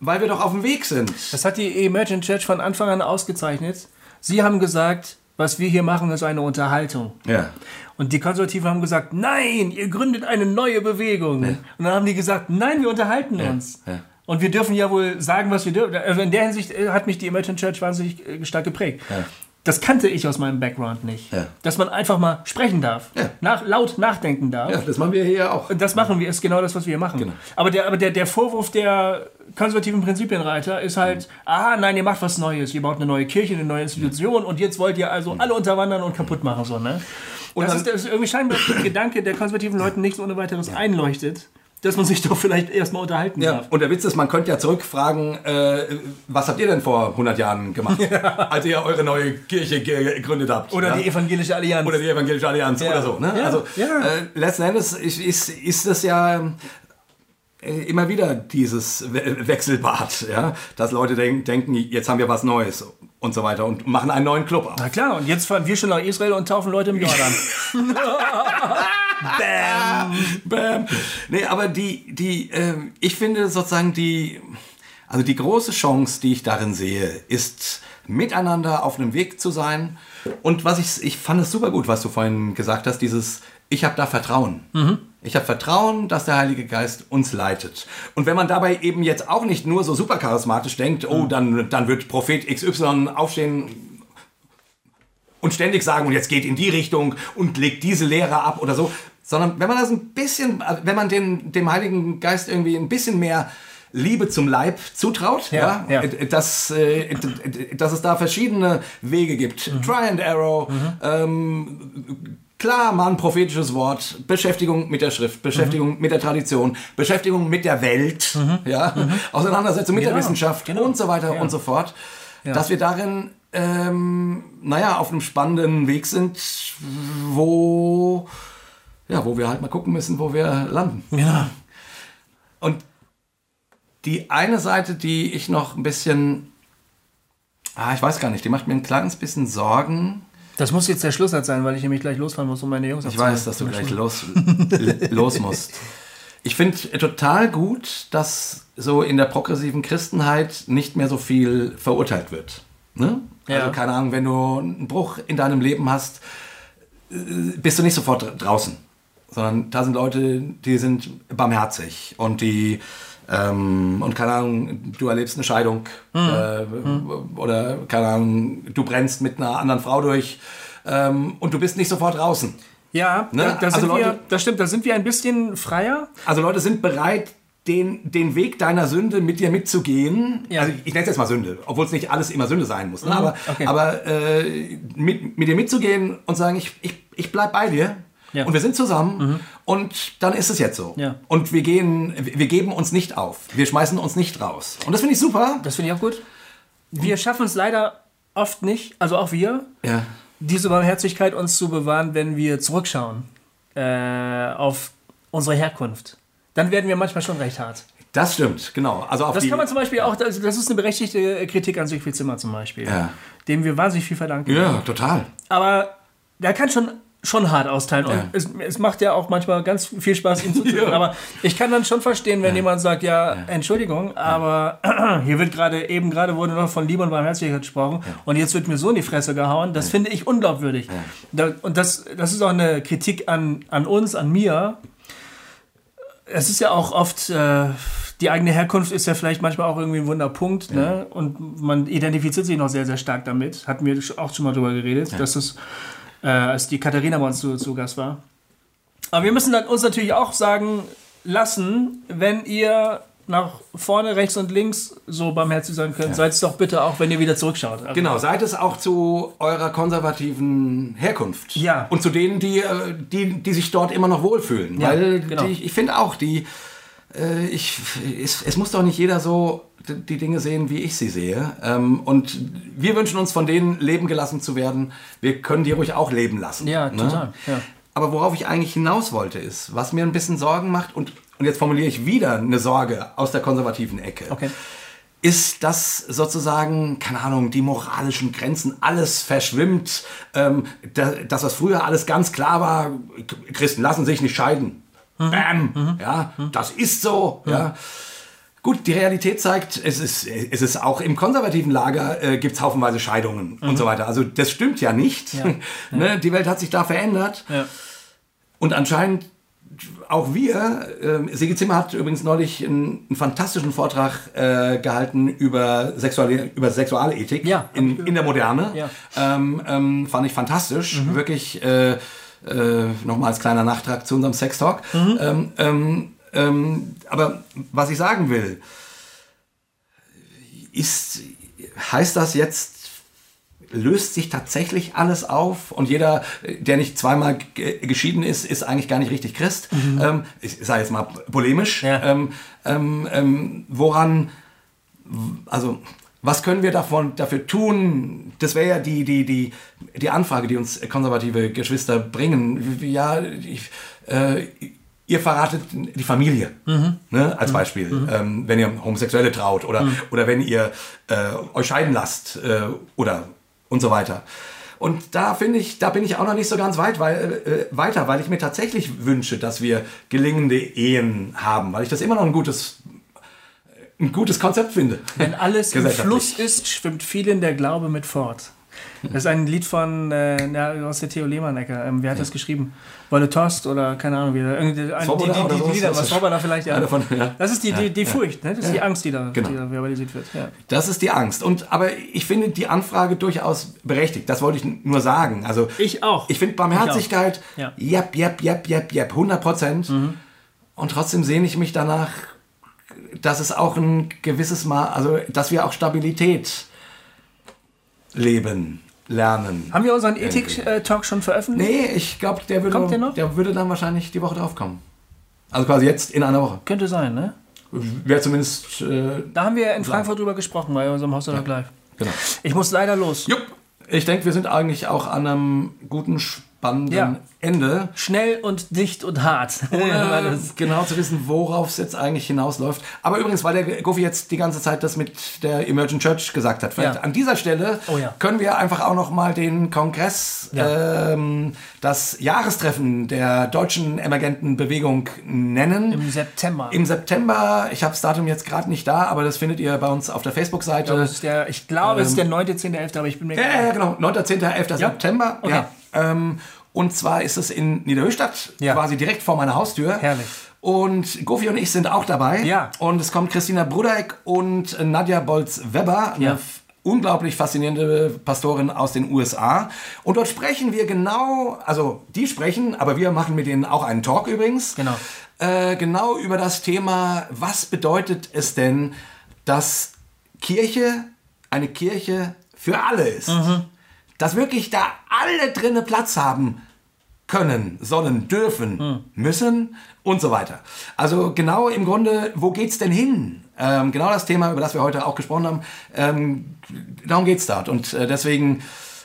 weil wir doch auf dem Weg sind. Das hat die Emergent Church von Anfang an ausgezeichnet. Sie haben gesagt, was wir hier machen, ist eine Unterhaltung. Ja. Und die Konservativen haben gesagt, nein, ihr gründet eine neue Bewegung. Ja. Und dann haben die gesagt, nein, wir unterhalten ja. uns. Ja. Und wir dürfen ja wohl sagen, was wir dürfen. Also in der Hinsicht äh, hat mich die Emergent Church wahnsinnig äh, stark geprägt. Das kannte ich aus meinem Background nicht. Ja. Dass man einfach mal sprechen darf, ja. nach, laut nachdenken darf. Ja, das machen wir hier auch. Das machen wir, ist genau das, was wir machen. Genau. Aber, der, aber der, der Vorwurf der konservativen Prinzipienreiter ist halt, mhm. ah, nein, ihr macht was Neues, ihr baut eine neue Kirche, eine neue Institution mhm. und jetzt wollt ihr also mhm. alle unterwandern und kaputt machen. So, ne? Und das, ist, das ist irgendwie scheinbar der Gedanke der konservativen Leuten nicht so ohne weiteres einleuchtet dass man sich doch vielleicht erstmal unterhalten ja. darf. Und der Witz ist, man könnte ja zurückfragen, äh, was habt ihr denn vor 100 Jahren gemacht, *laughs* ja. als ihr eure neue Kirche gegründet habt? Oder ja? die Evangelische Allianz. Oder die Evangelische Allianz oder so. Ne? Also äh, letzten Endes ist, ist, ist das ja äh, immer wieder dieses Wechselbad, ja? dass Leute denk, denken, jetzt haben wir was Neues und so weiter und machen einen neuen Club auf. Na klar, und jetzt fahren wir schon nach Israel und taufen Leute im *laughs* Jordan. *laughs* Bam! Bam! Nee, aber die, die, äh, ich finde sozusagen die, also die große Chance, die ich darin sehe, ist miteinander auf einem Weg zu sein. Und was ich, ich fand es super gut, was du vorhin gesagt hast, dieses, ich habe da Vertrauen. Mhm. Ich habe Vertrauen, dass der Heilige Geist uns leitet. Und wenn man dabei eben jetzt auch nicht nur so super charismatisch denkt, oh, mhm. dann, dann wird Prophet XY aufstehen und ständig sagen, und jetzt geht in die Richtung und legt diese Lehre ab oder so, sondern wenn man das ein bisschen, wenn man den, dem Heiligen Geist irgendwie ein bisschen mehr Liebe zum Leib zutraut, ja, ja, ja. Dass, äh, dass es da verschiedene Wege gibt. Mhm. Try and Arrow, mhm. ähm, klar mal ein prophetisches Wort, Beschäftigung mit der Schrift, Beschäftigung mhm. mit der Tradition, Beschäftigung mit der Welt, mhm. ja, mhm. Auseinandersetzung mit genau. der Wissenschaft genau. und so weiter und so fort, dass wir darin ähm, naja, auf einem spannenden Weg sind, wo ja, wo wir halt mal gucken müssen, wo wir landen. Ja. Und die eine Seite, die ich noch ein bisschen, ah, ich weiß gar nicht, die macht mir ein kleines bisschen Sorgen. Das muss jetzt der Schlusssatz sein, weil ich nämlich gleich losfahren muss, um meine Jungs Ich weiß, dass du gleich *laughs* los, los musst. Ich finde total gut, dass so in der progressiven Christenheit nicht mehr so viel verurteilt wird. Ne? Ja. Also keine Ahnung, wenn du einen Bruch in deinem Leben hast, äh, bist du nicht sofort draußen, sondern da sind Leute, die sind barmherzig und die ähm, und keine Ahnung, du erlebst eine Scheidung äh, oder keine Ahnung, du brennst mit einer anderen Frau durch ähm, und du bist nicht sofort draußen. Ja, Ne? da, da Also sind wir, Leute- das stimmt, da sind wir ein bisschen freier. Also Leute sind bereit, den, den Weg deiner Sünde mit dir mitzugehen. Ja. Also ich nenne es jetzt mal Sünde, obwohl es nicht alles immer Sünde sein muss. Ne? Aber, okay. aber äh, mit, mit dir mitzugehen und sagen, ich, ich, ich bleib bei dir. Ja. Mhm. Und wir sind zusammen und dann ist es jetzt so. Ja. Und wir gehen, wir geben uns nicht auf. Wir schmeißen uns nicht raus. Und das finde ich super. Das finde ich auch gut. Wir schaffen es leider oft nicht, also auch wir, Ja. diese Barmherzigkeit uns zu bewahren, wenn wir zurückschauen äh, auf unsere Herkunft. Dann werden wir manchmal schon recht hart. Das stimmt, genau. Also Das kann man zum Beispiel auch, das, das ist eine berechtigte Kritik an Siegfried Zimmer zum Beispiel, Ja. dem wir wahnsinnig viel verdanken. ja, total. Aber der kann schon, schon hart austeilen. Und Ja. es, es macht ja auch manchmal ganz viel Spaß, ihm *laughs* zuzuhören. Ja. Aber ich kann dann schon verstehen, wenn jemand sagt, ja, Entschuldigung, aber *clears throat* hier wird gerade, eben gerade wurde noch von Liebe und Barmherzigkeit gesprochen und jetzt wird mir so in die Fresse gehauen. Das finde ich unglaubwürdig. Und das, das ist auch eine Kritik an, an uns, an mir. Es ist ja auch oft, äh, die eigene Herkunft ist ja vielleicht manchmal auch irgendwie ein Wunderpunkt. Ne? Und man identifiziert sich noch sehr, sehr stark damit. Hatten wir auch schon mal drüber geredet, dass es, äh, als die Katharina bei uns zu, zu Gast war. Aber wir müssen dann uns natürlich auch sagen lassen, wenn ihr nach vorne, rechts und links so barmherzig sein könnt, seid es doch bitte auch, wenn ihr wieder zurückschaut. Also, Genau, seid es auch zu eurer konservativen Herkunft. Ja. Und zu denen, die, äh, die, die sich dort immer noch wohlfühlen. Ja, Weil genau. die, ich finde auch, die, äh, ich, es, es muss doch nicht jeder so die Dinge sehen, wie ich sie sehe. Ähm, und wir wünschen uns von denen leben gelassen zu werden. Wir können die ruhig auch leben lassen. Ja, ne? total. Ja. Aber worauf ich eigentlich hinaus wollte, ist, was mir ein bisschen Sorgen macht, und, und jetzt formuliere ich wieder eine Sorge aus der konservativen Ecke Okay. ist, dass sozusagen, keine Ahnung, die moralischen Grenzen, alles verschwimmt. Ähm, da, das, was früher alles ganz klar war, Christen lassen sich nicht scheiden. Bam! Ja, das ist so. Ja. Gut, die Realität zeigt, es ist, es ist auch im konservativen Lager äh, gibt es haufenweise Scheidungen und so weiter. Also das stimmt ja nicht. *laughs* ne? Die Welt hat sich da verändert. Ja. Und anscheinend auch wir, ähm, Sigi Zimmer hat übrigens neulich einen, einen fantastischen Vortrag äh, gehalten über, Sexual über Sexualethik Ja, in, in der Moderne. Ja. Ähm, ähm, fand ich fantastisch. Wirklich äh, äh, nochmal als kleiner Nachtrag zu unserem Sex-Talk. Ähm, ähm, ähm, aber was ich sagen will, ist, heißt das jetzt, löst sich tatsächlich alles auf und jeder, der nicht zweimal ge- geschieden ist, ist eigentlich gar nicht richtig Christ. Ähm, ich sage jetzt mal polemisch. Ja. Ähm, ähm, ähm, woran, also was können wir davon dafür tun? Das wäre ja die, die, die, die Anfrage, die uns konservative Geschwister bringen. Ja, ich, äh, ihr verratet die Familie, ne, als Beispiel, ähm, wenn ihr Homosexuelle traut oder, oder wenn ihr äh, euch scheiden lasst äh, oder und so weiter. Und da finde ich, da bin ich auch noch nicht so ganz weit, weil, äh, weiter, weil ich mir tatsächlich wünsche, dass wir gelingende Ehen haben, weil ich das immer noch ein gutes, ein gutes Konzept finde. Wenn alles im. Fluss ist, schwimmt vielen der Glaube mit fort. Das ist ein Lied von äh, na, aus der Theo Lehmann-Ecke. Ähm, wer hat das geschrieben? Wolle Tost oder keine Ahnung, wie irgendwie ein, die, die, die, die Lieder, was Svoboda vielleicht, ja. Einer von- ja. Das ist die, die, die Furcht, ne? das ist die Angst, die da, Genau. die da verbalisiert wird. Ja. Das ist die Angst. Und, aber ich finde die Anfrage durchaus berechtigt. Das wollte ich nur sagen. Also, Ich auch. Ich finde Barmherzigkeit, Ich. Ja. jep, jep, jep, jep, jep, 100 Prozent. Und trotzdem sehne ich mich danach, dass es auch ein gewisses Mal, also dass wir auch Stabilität leben, lernen. Haben wir unseren Ethik-Talk schon veröffentlicht? Nee, ich glaube, der, würde- Kommt der noch? der würde dann wahrscheinlich die Woche drauf kommen. Also quasi jetzt in einer Woche. Könnte sein, ne? Wäre zumindest, äh, Da haben wir in Frankfurt drüber gesprochen, bei unserem Haus Live. genau. Ich muss leider los. Jupp. Ich denke, wir sind eigentlich auch an einem guten Spot spannenden Ja. Ende. Schnell und dicht und hart. *laughs* ohne genau zu wissen, worauf es jetzt eigentlich hinausläuft. Aber übrigens, weil der Goofy jetzt die ganze Zeit das mit der Emergent Church gesagt hat, vielleicht Ja. an dieser Stelle Oh ja. können wir einfach auch noch mal den Kongress, ähm, das Jahrestreffen der deutschen emergenten Bewegung nennen. Im September. Im September, ich habe das Datum jetzt gerade nicht da, aber das findet ihr bei uns auf der Facebook-Seite. ich glaube, es ist der 9., 10., 11., aber ich bin mir Ja, ja, ja, genau. 9., 10., 11. September. Okay. Ja. Ähm, und zwar ist es in Niederöstadt, Ja. quasi direkt vor meiner Haustür. Herrlich. Und Gofi und ich sind auch dabei. Ja. Und es kommt Christina Brudeck und Nadja Bolz-Weber, eine Ja. f- unglaublich faszinierende Pastorin aus den USA. Und dort sprechen wir genau, also die sprechen, aber wir machen mit denen auch einen Talk übrigens. Genau. Äh, genau über das Thema, was bedeutet es denn, dass Kirche eine Kirche für alle ist? Dass wirklich da alle drinne Platz haben können, sollen, dürfen, müssen und so weiter. Also genau im Grunde, wo geht's denn hin? Ähm, genau das Thema, über das wir heute auch gesprochen haben, ähm, darum geht's dort. Und äh, deswegen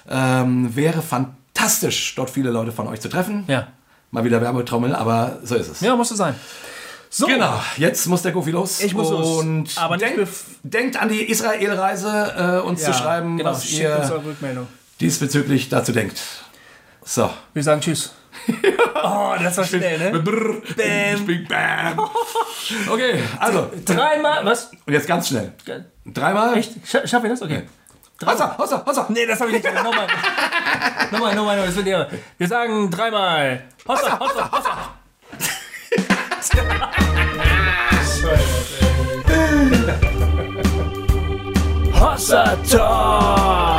ähm, wäre fantastisch, dort viele Leute von euch zu treffen. Ja. Mal wieder Werbetrommel, aber so ist es. Ja, musste sein. So, Genau, jetzt muss der Goofy los. Ich muss los. Und Aber nicht denkt, an die Israel-Reise, äh, uns ja, zu schreiben, genau, was schickt uns ihr eure Rückmeldung. Diesbezüglich dazu denkt. So. Wir sagen Tschüss. *laughs* oh, das war schnell, ne? Brrr, Bam. Bing, bam. Okay, also. Dreimal, was? Und jetzt ganz schnell. Dreimal. Echt? Scha schaffen wir das? Okay. Hossa, hossa, hossa. Nee, das habe ich nicht. Nochmal. *laughs* nochmal, nochmal, nochmal. Das wird irre. Wir sagen dreimal. Hossa, hossa, hossa. Hossa *laughs* Talk.